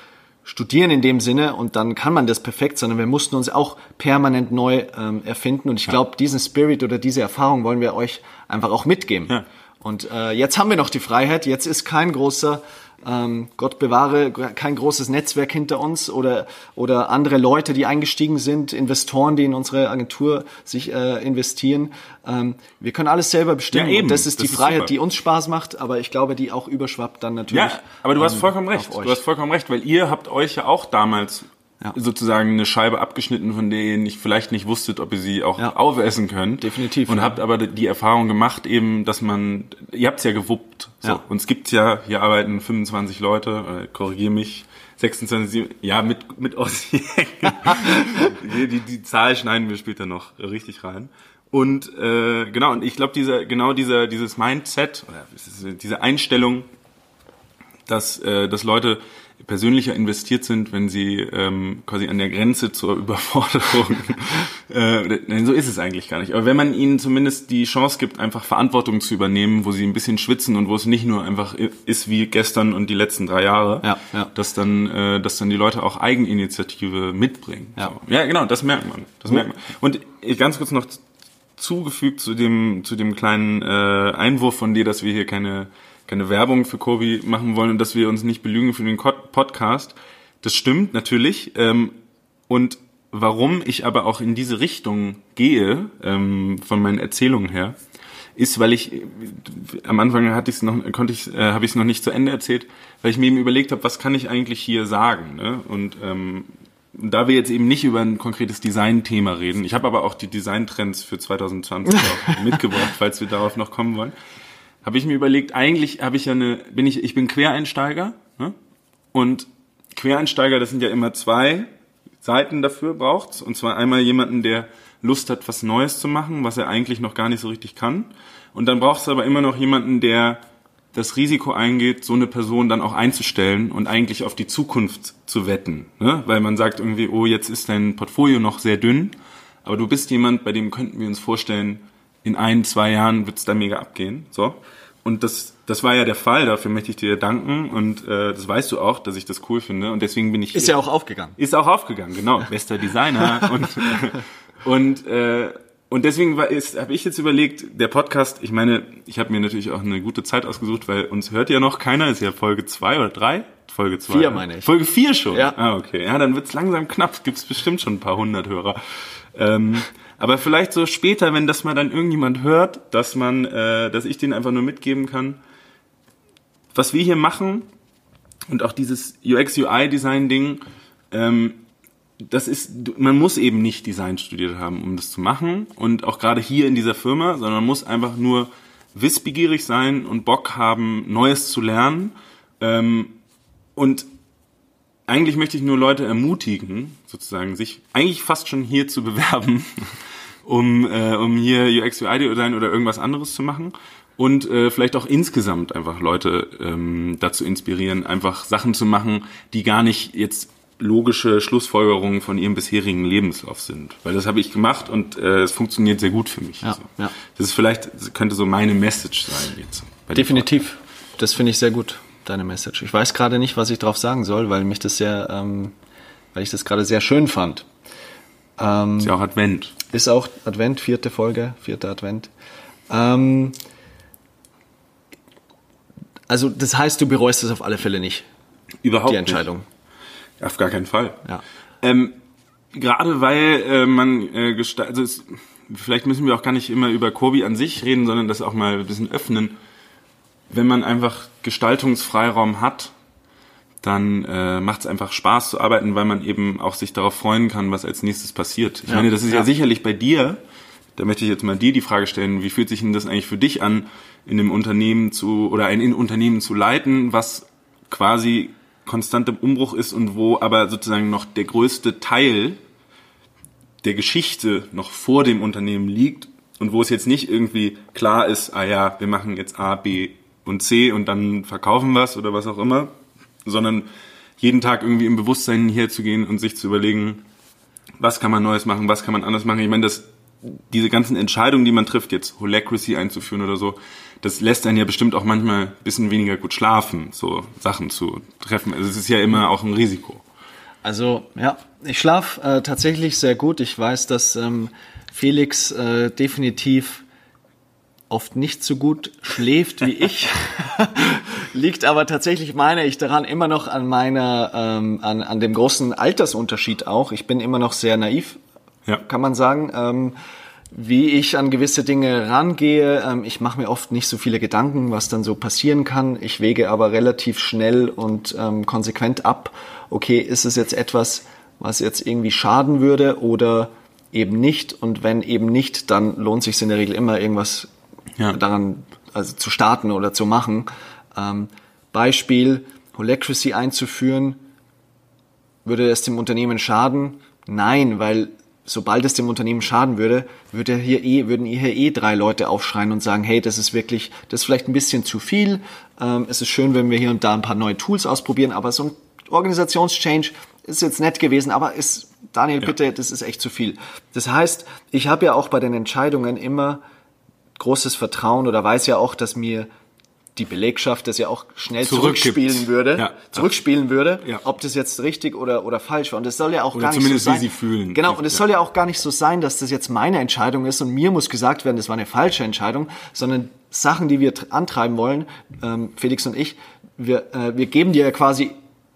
studieren in dem Sinne und dann kann man das perfekt, sondern wir mussten uns auch permanent neu ähm, erfinden. Und ich glaube, diesen Spirit oder diese Erfahrung wollen wir euch einfach auch mitgeben. Ja. Und äh, jetzt haben wir noch die Freiheit. Jetzt ist kein großer ähm, Gott bewahre, kein großes Netzwerk hinter uns oder, oder andere Leute, die eingestiegen sind, Investoren, die in unsere Agentur sich äh, investieren. Ähm, wir können alles selber bestimmen. Ja, eben. Und das ist Das die ist Freiheit, super. die uns Spaß macht, aber ich glaube, die auch überschwappt dann natürlich. Ja, aber du hast ähm, vollkommen recht. Du hast vollkommen recht, weil ihr habt euch ja auch damals Ja. sozusagen eine Scheibe abgeschnitten, von der ihr nicht, vielleicht nicht wusstet, ob ihr sie auch Ja. aufessen könnt. Definitiv, Und ja. habt aber die Erfahrung gemacht eben, dass man, ihr habt's ja gewuppt. So. Ja. Und es gibt ja, hier arbeiten 25 Leute, äh, korrigier mich, 26, ja, mit, mit Ossi. die, die, die Zahl schneiden wir später noch richtig rein. Und äh, genau, und ich glaube, dieser, genau dieser, dieses Mindset, oder diese Einstellung, dass, äh, dass Leute persönlicher investiert sind, wenn sie ähm, quasi an der Grenze zur Überforderung. äh, nein, so ist es eigentlich gar nicht. Aber wenn man ihnen zumindest die Chance gibt, einfach Verantwortung zu übernehmen, wo sie ein bisschen schwitzen und wo es nicht nur einfach ist wie gestern und die letzten drei Jahre, Ja, ja. dass dann, äh, dass dann die Leute auch Eigeninitiative mitbringen. Ja. So. ja genau, das merkt man. Das merkt man. Und ich- ganz kurz noch zugefügt zu dem zu dem kleinen äh, Einwurf von dir, dass wir hier keine keine Werbung für Kobi machen wollen und dass wir uns nicht belügen für den Podcast. Das stimmt natürlich. Ähm, und warum ich aber auch in diese Richtung gehe ähm, von meinen Erzählungen her, ist, weil ich äh, am Anfang hatte ich noch, konnte ich, äh, habe ich es noch nicht zu Ende erzählt, weil ich mir eben überlegt habe, was kann ich eigentlich hier sagen? Ne? Und ähm, da wir jetzt eben nicht über ein konkretes Designthema reden, ich habe aber auch die Designtrends für 2020 auch mitgebracht, falls wir darauf noch kommen wollen, habe ich mir überlegt, eigentlich habe ich ja eine, bin ich, ich bin Quereinsteiger ne? und Quereinsteiger, das sind ja immer zwei Seiten dafür braucht's und zwar einmal jemanden, der Lust hat, was Neues zu machen, was er eigentlich noch gar nicht so richtig kann und dann braucht es aber immer noch jemanden, der das Risiko eingeht, so eine Person dann auch einzustellen und eigentlich auf die Zukunft zu wetten. Ne? Weil man sagt irgendwie, oh, jetzt ist dein Portfolio noch sehr dünn, aber du bist jemand, bei dem könnten wir uns vorstellen, in ein, zwei Jahren wird's da mega abgehen. So. Und das, das war ja der Fall, dafür möchte ich dir danken und äh, das weißt du auch, dass ich das cool finde und deswegen bin ich Ist hier. ja auch aufgegangen. Ist auch aufgegangen, genau. Bester Designer. und und, äh, und deswegen war, ist, habe ich jetzt überlegt, der Podcast, ich meine, ich habe mir natürlich auch eine gute Zeit ausgesucht, weil uns hört ja noch keiner, ist ja Folge zwei oder drei? Folge zwei. Vier, ne? meine ich. Folge vier schon? Ja. Ah, okay. Ja, dann wird's langsam knapp. Gibt's bestimmt schon ein paar hundert Hörer. Ähm, aber vielleicht so später, wenn das mal dann irgendjemand hört, dass man, äh, dass ich denen einfach nur mitgeben kann, was wir hier machen und auch dieses UX-UI-Design-Ding, ähm, das ist, man muss eben nicht Design studiert haben, um das zu machen. Und auch gerade hier in dieser Firma, sondern man muss einfach nur wissbegierig sein und Bock haben, Neues zu lernen. Ähm, und eigentlich möchte ich nur Leute ermutigen, sozusagen, sich eigentlich fast schon hier zu bewerben, um, äh, um hier UX, UI Design oder irgendwas anderes zu machen. Und äh, vielleicht auch insgesamt einfach Leute ähm, dazu inspirieren, einfach Sachen zu machen, die gar nicht jetzt logische Schlussfolgerungen von ihrem bisherigen Lebenslauf sind. Weil das habe ich gemacht und äh, es funktioniert sehr gut für mich. Ja, Also, ja. Das ist vielleicht, das könnte so meine Message sein jetzt. Definitiv. Das finde ich sehr gut, deine Message. Ich weiß gerade nicht, was ich drauf sagen soll, weil mich das sehr, ähm, weil ich das gerade sehr schön fand. Ähm, Ist ja auch Advent. ist auch Advent, vierte Folge, vierter Advent. Ähm, also das heißt, du bereust es auf alle Fälle nicht, Überhaupt die Entscheidung. Nicht. Auf gar keinen Fall. Ja. Ähm, gerade weil äh, man äh, gestaltet, also es, vielleicht müssen wir auch gar nicht immer über Kobi an sich reden, sondern das auch mal ein bisschen öffnen. Wenn man einfach Gestaltungsfreiraum hat, dann äh, macht es einfach Spaß zu arbeiten, weil man eben auch sich darauf freuen kann, was als nächstes passiert. Ich Ja. meine, das ist ja. Ja. sicherlich bei dir, da möchte ich jetzt mal dir die Frage stellen, wie fühlt sich denn das eigentlich für dich an, in einem Unternehmen zu oder ein Unternehmen zu leiten, was quasi konstant im Umbruch ist und wo aber sozusagen noch der größte Teil der Geschichte noch vor dem Unternehmen liegt und wo es jetzt nicht irgendwie klar ist, ah ja, wir machen jetzt A, B und C und dann verkaufen wir es oder was auch immer, sondern jeden Tag irgendwie im Bewusstsein hier zu gehen und sich zu überlegen, was kann man Neues machen, was kann man anders machen. Ich meine, das, diese ganzen Entscheidungen, die man trifft, jetzt Holacracy einzuführen oder so, das lässt einen ja bestimmt auch manchmal ein bisschen weniger gut schlafen, so Sachen zu treffen. Also es ist ja immer auch ein Risiko. Also ja, ich schlafe äh, tatsächlich sehr gut. Ich weiß, dass ähm, Felix äh, definitiv oft nicht so gut schläft wie ich. Liegt aber tatsächlich, meine ich, daran immer noch an meiner, ähm, an, an dem großen Altersunterschied auch. Ich bin immer noch sehr naiv, ja. kann man sagen. Ähm, wie ich an gewisse Dinge rangehe. Ähm, ich mache mir oft nicht so viele Gedanken, was dann so passieren kann. Ich wege aber relativ schnell und ähm, konsequent ab, okay, ist es jetzt etwas, was jetzt irgendwie schaden würde oder eben nicht. Und wenn eben nicht, dann lohnt sich in der Regel immer irgendwas ja. daran also zu starten oder zu machen. Ähm, Beispiel, Holacracy einzuführen, würde es dem Unternehmen schaden? Nein, weil sobald es dem Unternehmen schaden würde, würde hier eh, würden hier eh drei Leute aufschreien und sagen, hey, das ist wirklich, das ist vielleicht ein bisschen zu viel. Ähm, es ist schön, wenn wir hier und da ein paar neue Tools ausprobieren, aber so ein Organisationschange ist jetzt nett gewesen, aber ist, Daniel, ja. bitte, das ist echt zu viel. Das heißt, ich habe ja auch bei den Entscheidungen immer großes Vertrauen oder weiß ja auch, dass mir die Belegschaft das ja auch schnell zurückspielen würde, ja. zurückspielen würde, ja. ob das jetzt richtig oder oder falsch war. Und es soll ja auch oder gar nicht so sein. Wie sie fühlen. Genau. Und es ja. soll ja auch gar nicht so sein, dass das jetzt meine Entscheidung ist und mir muss gesagt werden, das war eine falsche Entscheidung, sondern Sachen, die wir antreiben wollen, ähm, Felix und ich, wir äh, wir geben dir ja quasi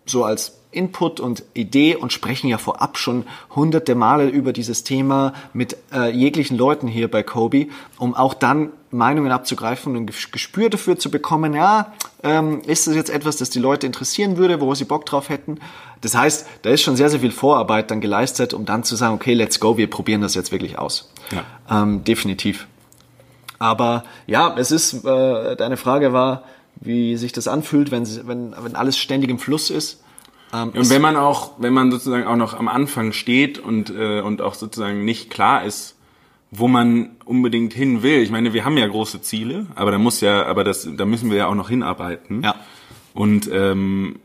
so als Input und Idee und sprechen ja vorab schon hunderte Male über dieses Thema mit äh, jeglichen Leuten hier bei Kobe, um auch dann Meinungen abzugreifen und ein Gespür dafür zu bekommen, ja, ähm, ist das jetzt etwas, das die Leute interessieren würde, wo sie Bock drauf hätten? Das heißt, da ist schon sehr, sehr viel Vorarbeit dann geleistet, um dann zu sagen, okay, let's go, wir probieren das jetzt wirklich aus. Ja. Ähm, definitiv. Aber ja, es ist, äh, deine Frage war, wie sich das anfühlt, wenn, wenn, wenn alles ständig im Fluss ist. Ähm, und wenn man auch, wenn man sozusagen auch noch am Anfang steht und, äh, und auch sozusagen nicht klar ist, wo man unbedingt hin will. Ich meine, wir haben ja große Ziele, aber da muss ja, aber das, da müssen wir ja auch noch hinarbeiten. Ja. Und ähm,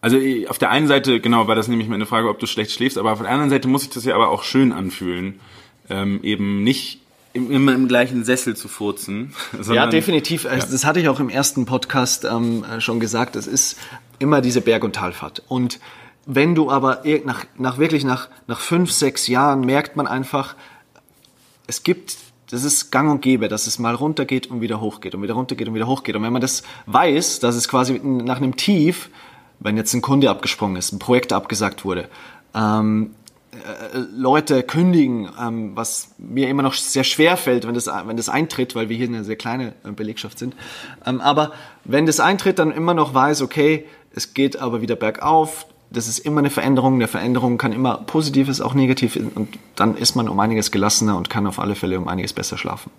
also auf der einen Seite, genau, war das nämlich meine Frage, ob du schlecht schläfst, aber auf der anderen Seite muss ich das ja aber auch schön anfühlen. Ähm, eben nicht immer im gleichen Sessel zu furzen. ja, definitiv. Ja. Das hatte ich auch im ersten Podcast ähm, schon gesagt. Es ist immer diese Berg- und Talfahrt. Und wenn du aber nach, nach wirklich nach, nach fünf, sechs Jahren merkt man einfach, es gibt, das ist gang und gäbe, dass es mal runtergeht und wieder hochgeht und wieder runtergeht und wieder hochgeht. Und wenn man das weiß, dass es quasi nach einem Tief, wenn jetzt ein Kunde abgesprungen ist, ein Projekt abgesagt wurde, ähm, äh, Leute kündigen, ähm, was mir immer noch sehr schwer fällt, wenn das, wenn das eintritt, weil wir hier eine sehr kleine äh, Belegschaft sind. Ähm, aber wenn das eintritt, dann immer noch weiß, okay, es geht aber wieder bergauf. Das ist immer eine Veränderung. Eine Veränderung kann immer positives, auch negativ. Und dann ist man um einiges gelassener und kann auf alle Fälle um einiges besser schlafen.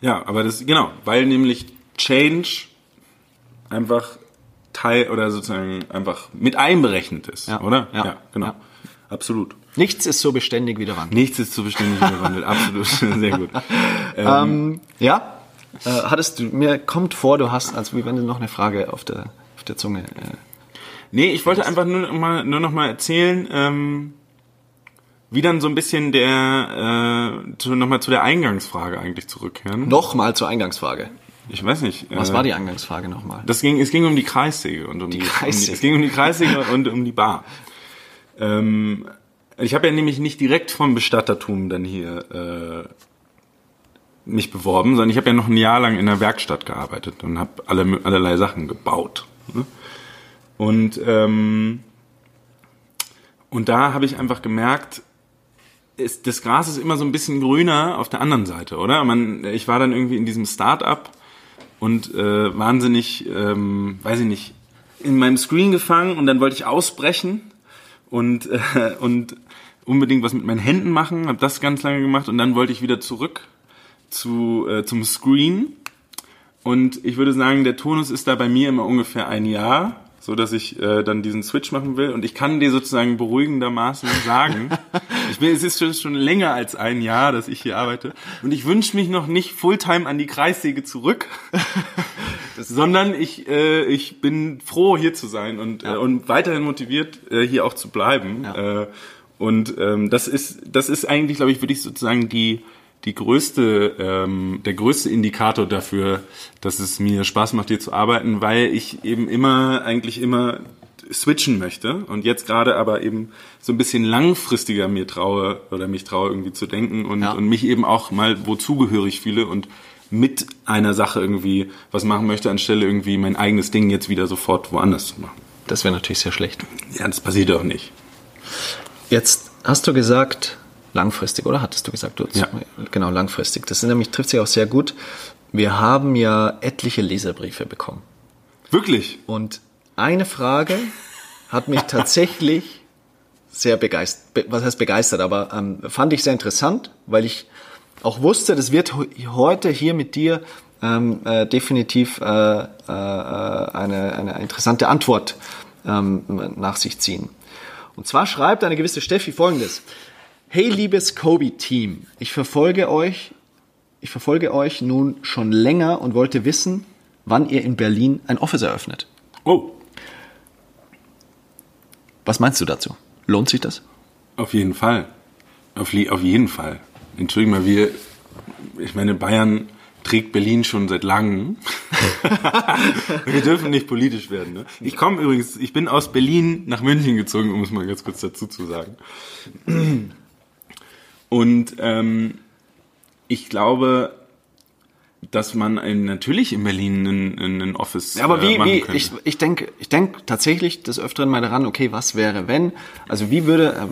Ja, aber das, genau, weil nämlich Change einfach Teil oder sozusagen einfach mit einberechnet ist, ja. oder? Ja, ja genau. Ja. Absolut. Nichts ist so beständig wie der Wandel. Nichts ist so beständig wie der Wandel, absolut. Sehr gut. Ähm, ähm, ja, äh, hattest du, mir kommt vor, du hast, als wie wenn du noch eine Frage auf der auf der Zunge. Äh, nee, ich wollte einfach nur, mal, nur noch mal erzählen, ähm, wie dann so ein bisschen der, äh, zu, noch zu der Eingangsfrage eigentlich zurückkehren. Nochmal zur Eingangsfrage. Ich weiß nicht. Was äh, war die Eingangsfrage nochmal? Das ging, es ging um die Kreissäge und um die, die Kreissäge. Um die, es ging um die Kreissäge und um die Bar. Ähm, ich habe ja nämlich nicht direkt vom Bestattertum dann hier äh, mich beworben, sondern ich habe ja noch ein Jahr lang in der Werkstatt gearbeitet und habe alle, allerlei Sachen gebaut. Ne? Und, ähm, und da habe ich einfach gemerkt, ist, das Gras ist immer so ein bisschen grüner auf der anderen Seite, oder? Man, ich war dann irgendwie in diesem Start-up und äh, wahnsinnig, ähm, weiß ich nicht, in meinem Screen gefangen und dann wollte ich ausbrechen und, äh, und unbedingt was mit meinen Händen machen, habe das ganz lange gemacht und dann wollte ich wieder zurück zu, äh, zum Screen. Und ich würde sagen, der Tonus ist da bei mir immer ungefähr ein Jahr, so dass ich äh, dann diesen Switch machen will. Und ich kann dir sozusagen beruhigendermaßen sagen, ich bin, es ist schon, schon länger als ein Jahr, dass ich hier arbeite. Und ich wünsche mich noch nicht Fulltime an die Kreissäge zurück, sondern ich, äh, ich bin froh, hier zu sein und, ja. äh, und weiterhin motiviert, äh, hier auch zu bleiben. Ja. Äh, und ähm, das ist, das ist eigentlich, glaube ich, würde ich sozusagen die die größte, ähm, der größte Indikator dafür, dass es mir Spaß macht, hier zu arbeiten, weil ich eben immer, eigentlich immer switchen möchte und jetzt gerade aber eben so ein bisschen langfristiger mir traue oder mich traue irgendwie zu denken und, ja. und mich eben auch mal wo zugehörig fühle und mit einer Sache irgendwie was machen möchte, anstelle irgendwie mein eigenes Ding jetzt wieder sofort woanders zu machen. Das wäre natürlich sehr schlecht. Ja, das passiert auch nicht. Jetzt hast du gesagt, langfristig, oder hattest du gesagt? Du, Ja. Genau, langfristig. Das nämlich, trifft sich auch sehr gut. Wir haben ja etliche Leserbriefe bekommen. Wirklich? Und eine Frage hat mich tatsächlich sehr begeistert, be- was heißt begeistert, aber ähm, fand ich sehr interessant, weil ich auch wusste, das wird heute hier mit dir ähm, äh, definitiv äh, äh, eine, eine interessante Antwort ähm, nach sich ziehen. Und zwar schreibt eine gewisse Steffi folgendes. Hey liebes Kobe-Team, ich verfolge euch, ich verfolge euch nun schon länger und wollte wissen, wann ihr in Berlin ein Office eröffnet. Oh, Was meinst du dazu? Lohnt sich das? auf jeden Fall. Auf, auf jeden Fall. Entschuldigung mal, wir, ich meine, Bayern trägt Berlin schon seit langem. wir dürfen nicht politisch werden. Ne? Ich komme übrigens, ich bin aus Berlin nach München gezogen, um es mal ganz kurz dazu zu sagen. Und ähm, ich glaube, dass man ein, natürlich in Berlin ein, ein ein Office Ja, aber äh, wie, machen wie könnte. ich, ich denke ich denk tatsächlich des Öfteren mal daran, okay, was wäre, wenn? Also wie würde, äh,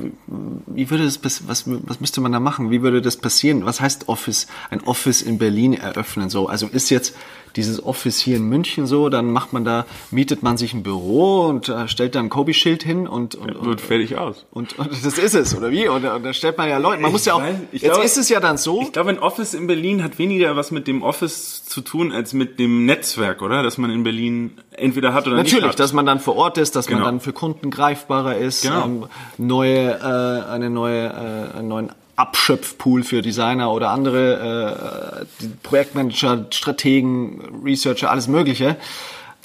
wie würde das, was, was müsste man da machen? Wie würde das passieren? Was heißt Office, ein Office in Berlin eröffnen? So, also ist jetzt dieses Office hier in München so, dann macht man da, mietet man sich ein Büro und äh, stellt da ein Kobe-Schild hin und, und, und wird fertig aus. Und, und das ist es, oder wie? Und, und da stellt man ja Leute, man muss ja auch, weiß- jetzt glaube- ist es ja dann so, Ich glaube, ein Office in Berlin hat weniger was mit dem Office zu tun als mit dem Netzwerk, oder? Das man in Berlin entweder hat oder Natürlich, nicht hat. dass man dann vor Ort ist, dass man Genau. dann für Kunden greifbarer ist, Genau. ähm, neue, äh, eine neue, äh, einen neuen Abschöpfpool für Designer oder andere äh, Projektmanager, Strategen, Researcher, alles Mögliche.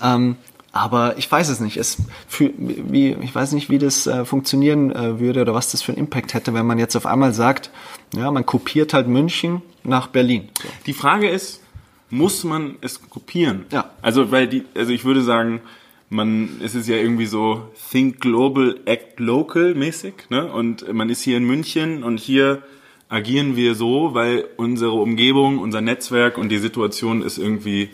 Ähm, aber ich weiß es nicht. Es für, wie, ich weiß nicht, wie das äh, funktionieren äh, würde oder was das für einen Impact hätte, wenn man jetzt auf einmal sagt, ja, man kopiert halt München nach Berlin. So. Die Frage ist, muss man es kopieren? Ja. Also, weil die, also ich würde sagen, man, es ist ja irgendwie so Think Global, Act Local mäßig, ne? Und man ist hier in München und hier agieren wir so, weil unsere Umgebung, unser Netzwerk und die Situation es irgendwie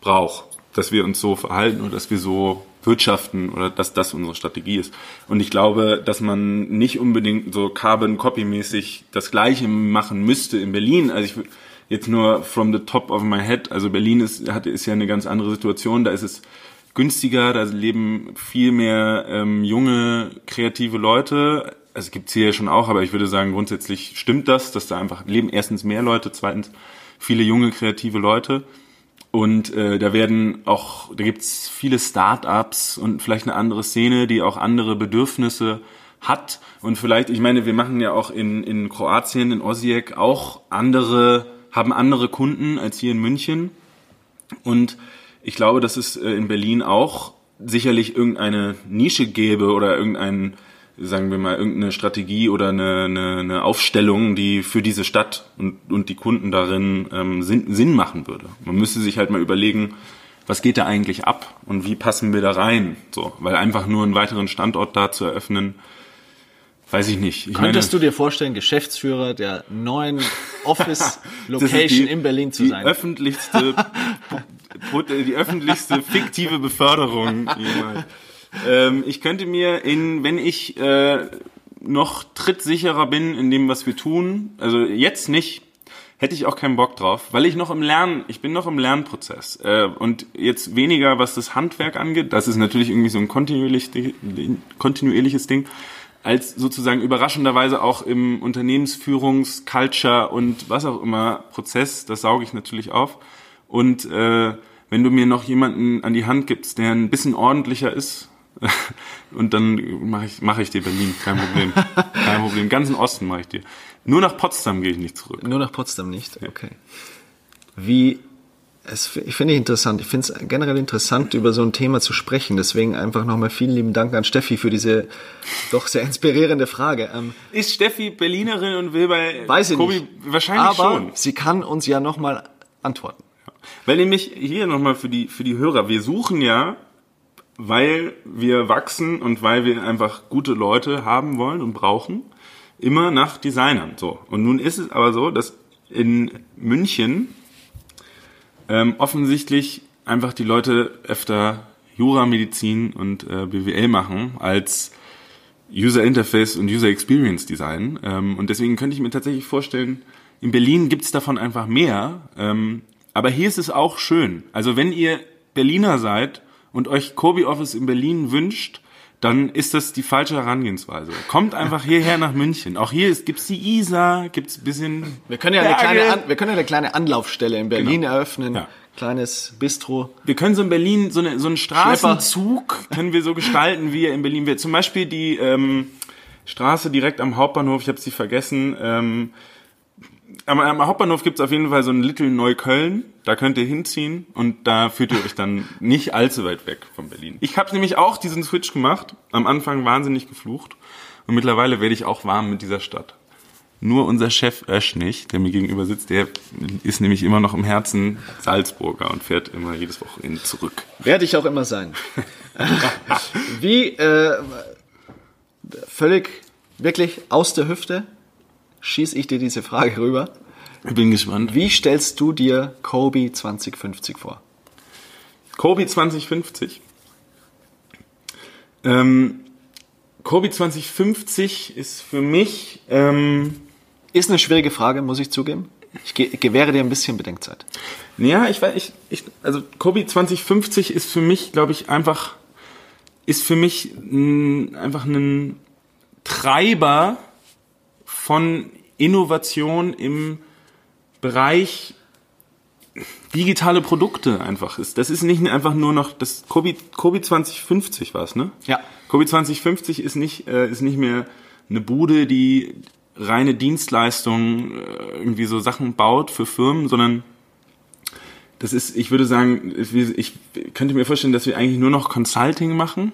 braucht, dass wir uns so verhalten oder dass wir so wirtschaften oder dass das unsere Strategie ist. Und ich glaube, dass man nicht unbedingt so Carbon Copy mäßig das Gleiche machen müsste in Berlin. Also ich jetzt nur from the top of my head. Also Berlin ist, hat, ist ja eine ganz andere Situation. Da ist es günstiger, da leben viel mehr ähm, junge, kreative Leute. Also gibt's hier schon auch, aber ich würde sagen, grundsätzlich stimmt das, dass da einfach leben erstens mehr Leute, zweitens viele junge, kreative Leute. Und äh, da werden auch, da gibt's viele Start-ups und vielleicht eine andere Szene, die auch andere Bedürfnisse hat. Und vielleicht, ich meine, wir machen ja auch in, in Kroatien, in Osijek auch andere, haben andere Kunden als hier in München. Und ich glaube, dass es äh, in Berlin auch sicherlich irgendeine Nische gäbe oder irgendein, sagen wir mal, irgendeine Strategie oder eine, eine, eine Aufstellung, die für diese Stadt und, und die Kunden darin ähm, Sinn, Sinn machen würde. Man müsste sich halt mal überlegen, was geht da eigentlich ab und wie passen wir da rein? So, weil einfach nur einen weiteren Standort da zu eröffnen, weiß ich nicht. Ich Könntest meine, du dir vorstellen, Geschäftsführer der neuen Office-Location in Berlin zu die sein? Öffentlichste, die öffentlichste fiktive Beförderung jemals. Ähm, ich könnte mir in, wenn ich äh, noch trittsicherer bin in dem, was wir tun, also jetzt nicht, hätte ich auch keinen Bock drauf, weil ich noch im Lernen, ich bin noch im Lernprozess äh, und jetzt weniger, was das Handwerk angeht, das ist natürlich irgendwie so ein kontinuierlich, kontinuierliches Ding, als sozusagen überraschenderweise auch im Unternehmensführungs-, Culture und was auch immer Prozess, das sauge ich natürlich auf. Und äh, wenn du mir noch jemanden an die Hand gibst, der ein bisschen ordentlicher ist, und dann mache ich, mach ich dir Berlin, kein Problem. Kein Problem. Ganzen Osten mache ich dir. Nur nach Potsdam gehe ich nicht zurück. Nur nach Potsdam nicht? Okay. Wie, es, ich finde ich interessant. Ich finde es generell interessant, über so ein Thema zu sprechen. Deswegen einfach nochmal vielen lieben Dank an Steffi für diese doch sehr inspirierende Frage. Ähm, Ist Steffi Berlinerin und will bei weiß ich Kobi nicht. wahrscheinlich Aber schon. sie kann uns ja nochmal antworten. Weil nämlich hier nochmal für die, für die Hörer, wir suchen ja, weil wir wachsen und weil wir einfach gute Leute haben wollen und brauchen, immer nach Designern. So. Und nun ist es aber so, dass in München ähm, offensichtlich einfach die Leute öfter Jura, Medizin und äh, BWL machen als User Interface und User Experience Design. Ähm, und deswegen könnte ich mir tatsächlich vorstellen, in Berlin gibt's davon einfach mehr. Ähm, aber hier ist es auch schön. Also wenn ihr Berliner seid und euch Kobi Office in Berlin wünscht, dann ist das die falsche Herangehensweise. Kommt einfach hierher nach München. Auch hier ist, gibt's die Isar, gibt's ein bisschen. Wir können ja eine kleine, An wir können ja eine kleine Anlaufstelle in Berlin Genau. eröffnen. Ja. Kleines Bistro. Wir können so in Berlin so, eine, so einen Straßenzug können wir so gestalten, wie er in Berlin wird. Zum Beispiel die ähm, Straße direkt am Hauptbahnhof, ich habe sie vergessen. Ähm, am, am Hauptbahnhof gibt's auf jeden Fall so ein Little Neukölln. Da könnt ihr hinziehen und da fühlt ihr euch dann nicht allzu weit weg von Berlin. Ich habe nämlich auch diesen Switch gemacht. Am Anfang wahnsinnig geflucht. Und mittlerweile werde ich auch warm mit dieser Stadt. Nur unser Chef Ösch nicht, der mir gegenüber sitzt, der ist nämlich immer noch im Herzen Salzburger und fährt immer jedes Wochenende zurück. Werde ich auch immer sein. Wie, äh, völlig, wirklich aus der Hüfte schieße ich dir diese Frage rüber. Ich bin gespannt. Wie stellst du dir Kobe 2050 vor? Kobe 2050. Ähm, Kobe 2050 ist für mich ähm, Ist eine schwierige Frage, muss ich zugeben. Ich ge gewähre dir ein bisschen Bedenkzeit. Ja, ich weiß, ich, ich, also Kobi 2050 ist für mich, glaube ich, einfach, ist für mich einfach ein Treiber von Innovation im Bereich digitale Produkte einfach ist. Das ist nicht einfach nur noch das Kobi, Kobi 2050 war es, ne? Ja. Kobi 2050 ist nicht, äh, ist nicht mehr eine Bude, die reine Dienstleistungen, äh, irgendwie so Sachen baut für Firmen, sondern das ist, ich würde sagen, ich könnte mir vorstellen, dass wir eigentlich nur noch Consulting machen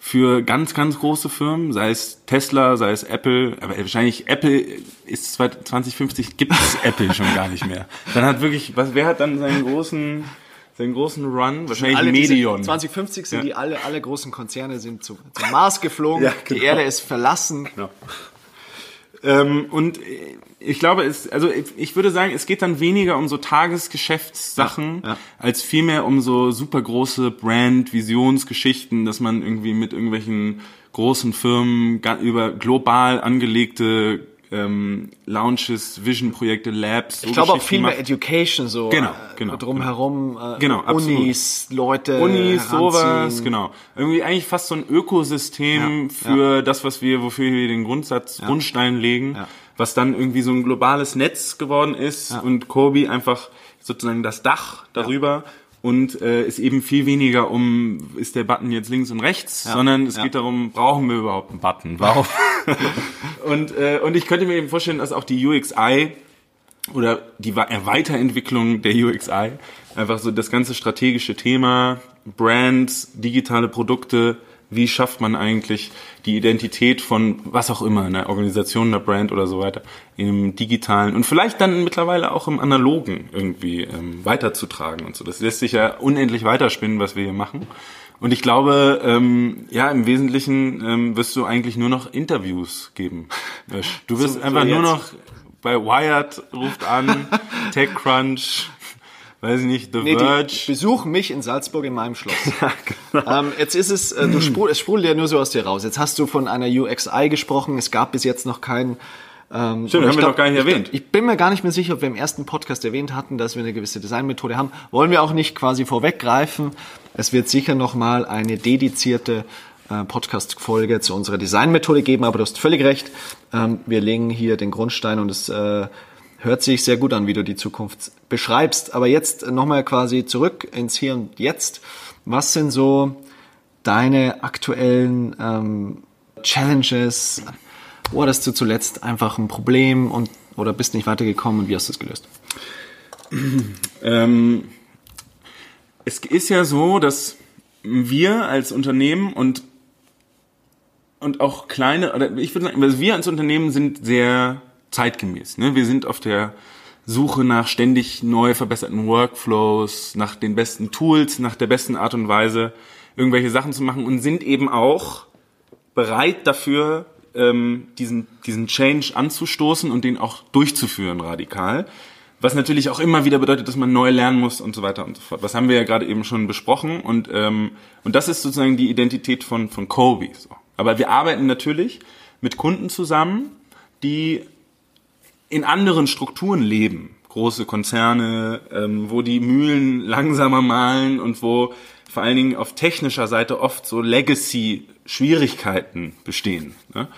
für ganz, ganz große Firmen, sei es Tesla, sei es Apple, aber wahrscheinlich Apple ist 2050 gibt es Apple schon gar nicht mehr. Dann hat wirklich, was, wer hat dann seinen großen, seinen großen Run? Wahrscheinlich Alle Medion. 2050 sind Ja. die alle, alle großen Konzerne sind zu, zum Mars geflogen, Ja, die genau. Erde ist verlassen. Ja. Ähm, und äh, ich glaube, es, also ich- würde sagen, es geht dann weniger um so Tagesgeschäftssachen, Ja, ja. als vielmehr um so super große Brand-Visionsgeschichten, dass man irgendwie mit irgendwelchen großen Firmen über global angelegte ähm, Launches, Vision-Projekte, Labs, so Ich glaube auch viel mehr. Education, so Genau, äh, genau, drumherum, äh, Genau, absolut. Unis, Leute, Unis, sowas, genau. Irgendwie eigentlich fast so ein Ökosystem Ja, für das, was wir, wofür wir den Grundsatz, Grundstein legen, Ja. was dann irgendwie so ein globales Netz geworden ist und Kobi einfach sozusagen das Dach darüber und äh, ist eben viel weniger um, ist der Button jetzt links und rechts, sondern es Ja. geht darum, brauchen wir überhaupt einen Button? Warum? und, äh, und ich könnte mir eben vorstellen, dass auch die UXI oder die äh, Weiterentwicklung der UXI, einfach so das ganze strategische Thema, Brands, digitale Produkte, wie schafft man eigentlich die Identität von was auch immer, einer Organisation, einer Brand oder so weiter, im digitalen und vielleicht dann mittlerweile auch im analogen irgendwie ähm, weiterzutragen und so. Das lässt sich ja unendlich weiterspinnen, was wir hier machen. Und ich glaube, ähm, ja, im Wesentlichen ähm, wirst du eigentlich nur noch Interviews geben. Ösch. Du wirst So- so einfach nur jetzt. noch bei Wired ruft an, TechCrunch, weiß ich nicht, The Nee, Verge. besuchen mich in Salzburg in meinem Schloss. ähm, jetzt ist es, äh, du sprudel, es sprudelt ja nur so aus dir raus. Jetzt hast du von einer UXI gesprochen. Es gab bis jetzt noch keinen. Ähm, oder haben ich wir doch gar nicht ich, erwähnt. Ich bin mir gar nicht mehr sicher, ob wir im ersten Podcast erwähnt hatten, dass wir eine gewisse Designmethode haben. Wollen wir auch nicht quasi vorweggreifen. Es wird sicher noch mal eine dedizierte äh, Podcast-Folge zu unserer Designmethode geben, aber du hast völlig recht. Ähm, wir legen hier den Grundstein und es äh, hört sich sehr gut an, wie du die Zukunft beschreibst. Aber jetzt nochmal quasi zurück ins Hier und Jetzt. Was sind so deine aktuellen ähm, Challenges? Wo hattest du zuletzt einfach ein Problem und oder bist nicht weitergekommen und wie hast du es gelöst? Ähm, es ist ja so, dass wir als Unternehmen und und auch kleine, oder ich würde sagen, wir als Unternehmen sind sehr zeitgemäß. Ne? Wir sind auf der Suche nach ständig neu verbesserten Workflows, nach den besten Tools, nach der besten Art und Weise, irgendwelche Sachen zu machen und sind eben auch bereit dafür, ähm, diesen, diesen Change anzustoßen und den auch durchzuführen radikal. Was natürlich auch immer wieder bedeutet, dass man neu lernen muss und so weiter und so fort. Was haben wir ja gerade eben schon besprochen und ähm, und das ist sozusagen die Identität von von Kobe. So. Aber wir arbeiten natürlich mit Kunden zusammen, die in anderen Strukturen leben. Große Konzerne, ähm, wo die Mühlen langsamer malen und wo vor allen Dingen auf technischer Seite oft so Legacy-Schwierigkeiten bestehen. Ne?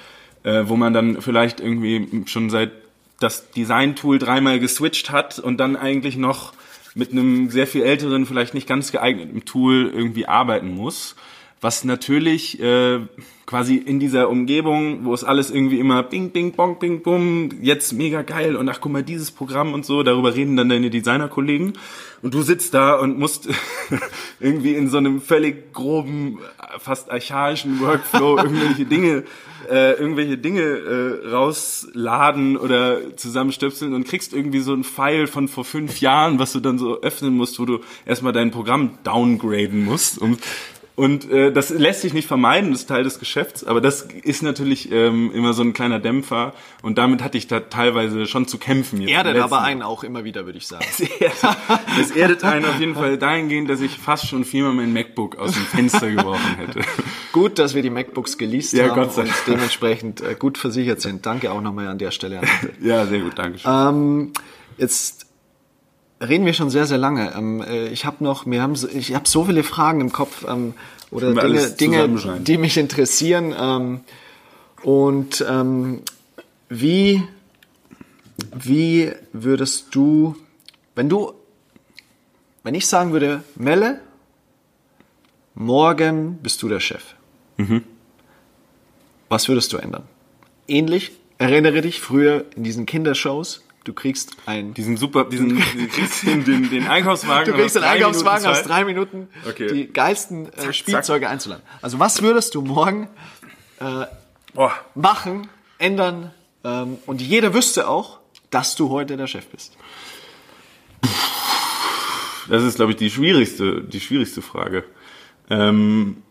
Äh, wo man dann vielleicht irgendwie schon seit das Design-Tool dreimal geswitcht hat und dann eigentlich noch mit einem sehr viel älteren, vielleicht nicht ganz geeigneten Tool irgendwie arbeiten muss. Was natürlich äh, quasi in dieser Umgebung, wo es alles irgendwie immer bing, bing, bong, bing, bum, jetzt mega geil und ach guck mal, dieses Programm und so, darüber reden dann deine Designerkollegen. Und du sitzt da und musst irgendwie in so einem völlig groben, fast archaischen Workflow irgendwelche Dinge äh, irgendwelche Dinge äh, rausladen oder zusammenstöpseln und kriegst irgendwie so ein File von vor fünf Jahren, was du dann so öffnen musst, wo du erstmal dein Programm downgraden musst, um und äh, das lässt sich nicht vermeiden, das ist Teil des Geschäfts, aber das ist natürlich ähm, immer so ein kleiner Dämpfer und damit hatte ich da teilweise schon zu kämpfen. Jetzt erdet aber einen auch immer wieder, würde ich sagen. Es erdet, es erdet einen auf jeden Fall dahingehend, dass ich fast schon viermal mein MacBook aus dem Fenster geworfen hätte. Gut, dass wir die MacBooks geleast Ja, haben Gott sei und Dank. dementsprechend äh, gut versichert sind. Danke auch nochmal an der Stelle. An. Ja, sehr gut, danke schön. Ähm, jetzt reden wir schon sehr, sehr lange. Ähm, äh, ich habe noch, wir haben, so, ich habe so viele Fragen im Kopf ähm, oder Dinge, Dinge, die mich interessieren. Ähm, und ähm, wie, wie würdest du, wenn du, wenn ich sagen würde, Melle, morgen bist du der Chef. Mhm. Was würdest du ändern? Ähnlich, erinnere dich früher in diesen Kindershows, du kriegst ein Diesen super, diesen, den, den, den Einkaufswagen. Du kriegst einen drei Einkaufswagen Minuten aus drei Minuten, Okay. die geilsten äh, Zack, Spielzeuge einzuladen. Also was würdest du morgen Zeit. Boah, machen, ändern ähm, und jeder wüsste auch, dass du heute der Chef bist? das ist, glaube ich, die schwierigste, die schwierigste Frage. Ähm,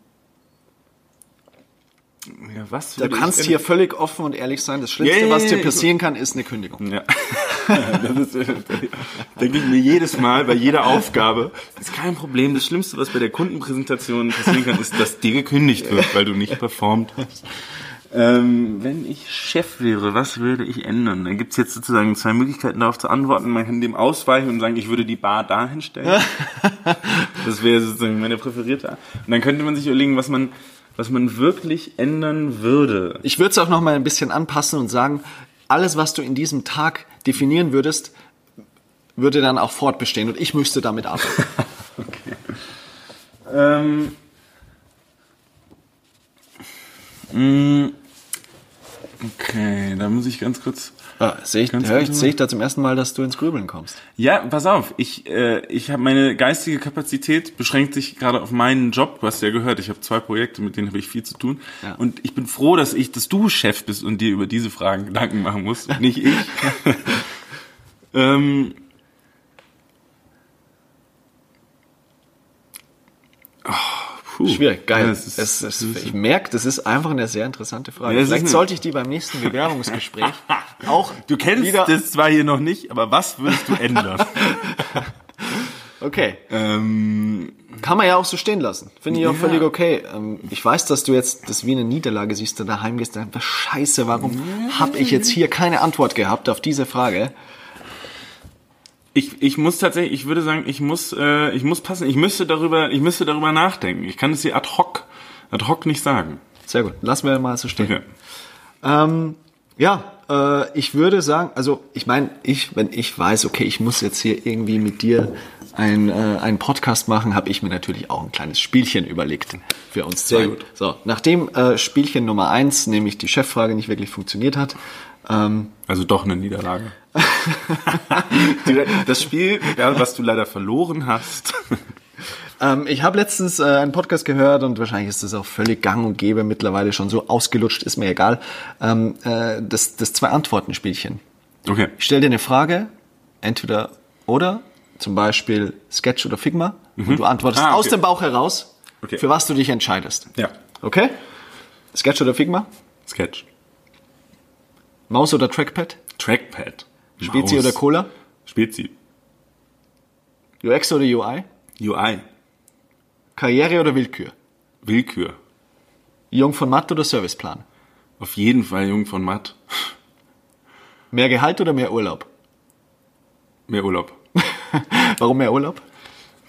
ja, was Du kannst hier völlig offen und ehrlich sein. Das Schlimmste, ja, was dir passieren kann, ist eine Kündigung. Ja. das ist, äh, denke ich mir jedes Mal bei jeder Aufgabe. Das ist kein Problem. Das Schlimmste, was bei der Kundenpräsentation passieren kann, ist, dass dir gekündigt wird, weil du nicht performt hast. Ähm, wenn ich Chef wäre, was würde ich ändern? Da gibt's jetzt sozusagen zwei Möglichkeiten darauf zu antworten. Man kann dem ausweichen und sagen, ich würde die Bar dahin stellen. das wäre sozusagen meine präferierte. Und dann könnte man sich überlegen, was man, was man wirklich ändern würde. Ich würde es auch noch mal ein bisschen anpassen und sagen, alles, was du in diesem Tag definieren würdest, würde dann auch fortbestehen und ich müsste damit arbeiten. Ähm, mm, okay, da muss ich ganz kurz. Ah, sehe ich, hör ich, sehe ich da zum ersten Mal, dass du ins Grübeln kommst. Ja, pass auf, ich, äh, ich habe meine geistige Kapazität beschränkt sich gerade auf meinen Job, du hast ja gehört, ich habe zwei Projekte, mit denen habe ich viel zu tun. Ja. Und ich bin froh, dass ich, dass du Chef bist und dir über diese Fragen Gedanken machen musst, nicht ich. ähm, oh, puh. Schwierig, geil. Ja, es, es, ist- ich merke, das ist einfach eine sehr interessante Frage. Ja, es Vielleicht sollte ich die beim nächsten Bewerbungsgespräch auch Du kennst wieder. das zwar hier noch nicht, aber was würdest du ändern? Okay, ähm, kann man ja auch so stehen lassen. Finde ich auch Ja. völlig okay. Ähm, Ich weiß, dass du jetzt das wie eine Niederlage siehst, du daheim gehst, dann was Scheiße, warum habe ich jetzt hier keine Antwort gehabt auf diese Frage? Ich, ich muss tatsächlich, ich würde sagen, ich muss, äh, ich muss passen. Ich müsste darüber, ich müsste darüber nachdenken. Ich kann es dir ad hoc, ad hoc nicht sagen. Sehr gut, lassen wir mal so stehen. Okay. Ähm, ja, äh, ich würde sagen, also ich meine, ich, wenn ich weiß, okay, ich muss jetzt hier irgendwie mit dir ein, äh, einen Podcast machen, habe ich mir natürlich auch ein kleines Spielchen überlegt für uns zwei. Sehr gut. So, nachdem äh, Spielchen Nummer eins, nämlich die Cheffrage, nicht wirklich funktioniert hat, ähm, Also doch eine Niederlage. Das Spiel, ja, was du leider verloren hast. Ähm, ich habe letztens äh, einen Podcast gehört und wahrscheinlich ist das auch völlig gang und gäbe mittlerweile schon so ausgelutscht, ist mir egal. Ähm, äh, das das Zwei-Antworten-Spielchen. Okay. Ich stelle dir eine Frage, entweder oder, zum Beispiel Sketch oder Figma, und du antwortest Ah, okay. aus dem Bauch heraus, Okay. für was du dich entscheidest. Ja. Okay? Sketch oder Figma? Sketch. Maus oder Trackpad? Trackpad. Spezi Maus. oder Cola? Spezi. UX oder UI? UI. Karriere oder Willkür? Willkür. Jung von Matt oder Serviceplan? Auf jeden Fall Jung von Matt. Mehr Gehalt oder mehr Urlaub? Mehr Urlaub. Warum mehr Urlaub?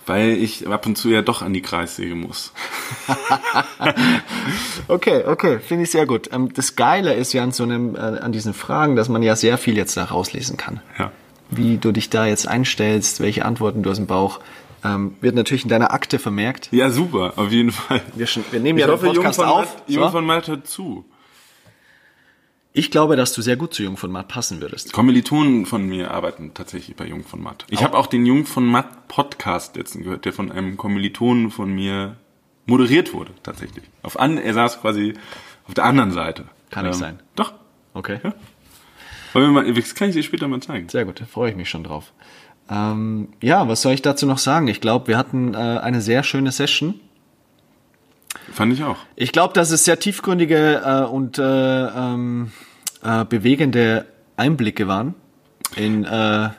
Weil ich ab und zu ja doch an die Kreissäge muss. Okay, okay, finde ich sehr gut. Ähm, Das Geile ist ja an so einem, äh, an diesen Fragen, dass man ja sehr viel jetzt da rauslesen kann. Ja. Wie du dich da jetzt einstellst, welche Antworten du aus dem Bauch, ähm, wird natürlich in deiner Akte vermerkt. Ja, super, auf jeden Fall. Wir, wir nehmen Ich ja hoffe, den Jung Podcast von, auf. Jung So. von hört zu. Ich glaube, dass du sehr gut zu Jung von Matt passen würdest. Kommilitonen von mir arbeiten tatsächlich bei Jung von Matt. Ich habe auch den Jung von Matt Podcast letztens gehört, der von einem Kommilitonen von mir moderiert wurde, tatsächlich. Auf an, er saß quasi auf der anderen Seite. Kann nicht sein. Doch. Okay. Ja. Wollen wir mal, das kann ich dir später mal zeigen. Sehr gut, da freue ich mich schon drauf. Ähm, ja, was soll ich dazu noch sagen? Ich glaube, wir hatten äh, eine sehr schöne Session. Fand ich auch. Ich glaube, dass es sehr tiefgründige äh, und äh, ähm, äh, bewegende Einblicke waren in, äh,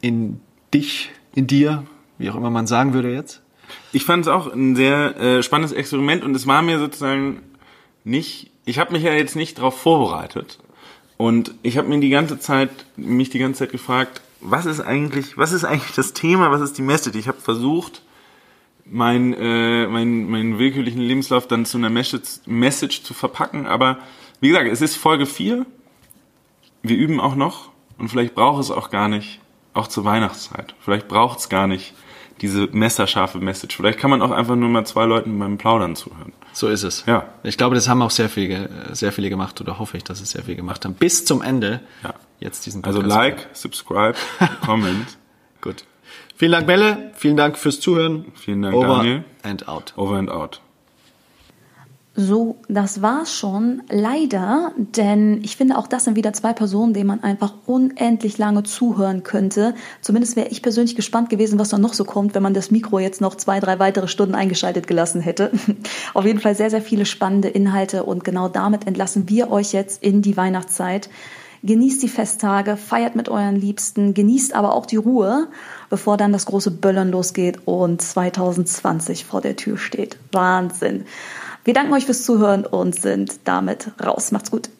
in dich, in dir, wie auch immer man sagen würde jetzt. Ich fand es auch ein sehr äh, spannendes Experiment und es war mir sozusagen nicht, ich habe mich ja jetzt nicht darauf vorbereitet und ich habe mir die ganze Zeit, mich die ganze Zeit gefragt, was ist eigentlich, was ist eigentlich das Thema, was ist die Message? Ich habe versucht, mein, äh, mein, meinen willkürlichen Lebenslauf dann zu einer Message, Message zu verpacken, aber wie gesagt, es ist Folge 4, wir üben auch noch und vielleicht braucht es auch gar nicht, auch zur Weihnachtszeit, vielleicht braucht es gar nicht diese messerscharfe Message. Vielleicht kann man auch einfach nur mal zwei Leuten beim Plaudern zuhören. So ist es. Ja. Ich glaube, das haben auch sehr viele, sehr viele gemacht oder hoffe ich, dass es sehr viele gemacht haben. Bis zum Ende. Ja. Jetzt diesen Also Podcast. like, subscribe, comment. Gut. Vielen Dank, Belle. Vielen Dank fürs Zuhören. Vielen Dank, Over Daniel. and out. Over and out. So, das war's schon. Leider, denn ich finde auch das sind wieder zwei Personen, denen man einfach unendlich lange zuhören könnte. Zumindest wäre ich persönlich gespannt gewesen, was da noch so kommt, wenn man das Mikro jetzt noch zwei, drei weitere Stunden eingeschaltet gelassen hätte. Auf jeden Fall sehr, sehr viele spannende Inhalte und genau damit entlassen wir euch jetzt in die Weihnachtszeit. Genießt die Festtage, feiert mit euren Liebsten, genießt aber auch die Ruhe, bevor dann das große Böllern losgeht und 2020 vor der Tür steht. Wahnsinn. Wir danken euch fürs Zuhören und sind damit raus. Macht's gut.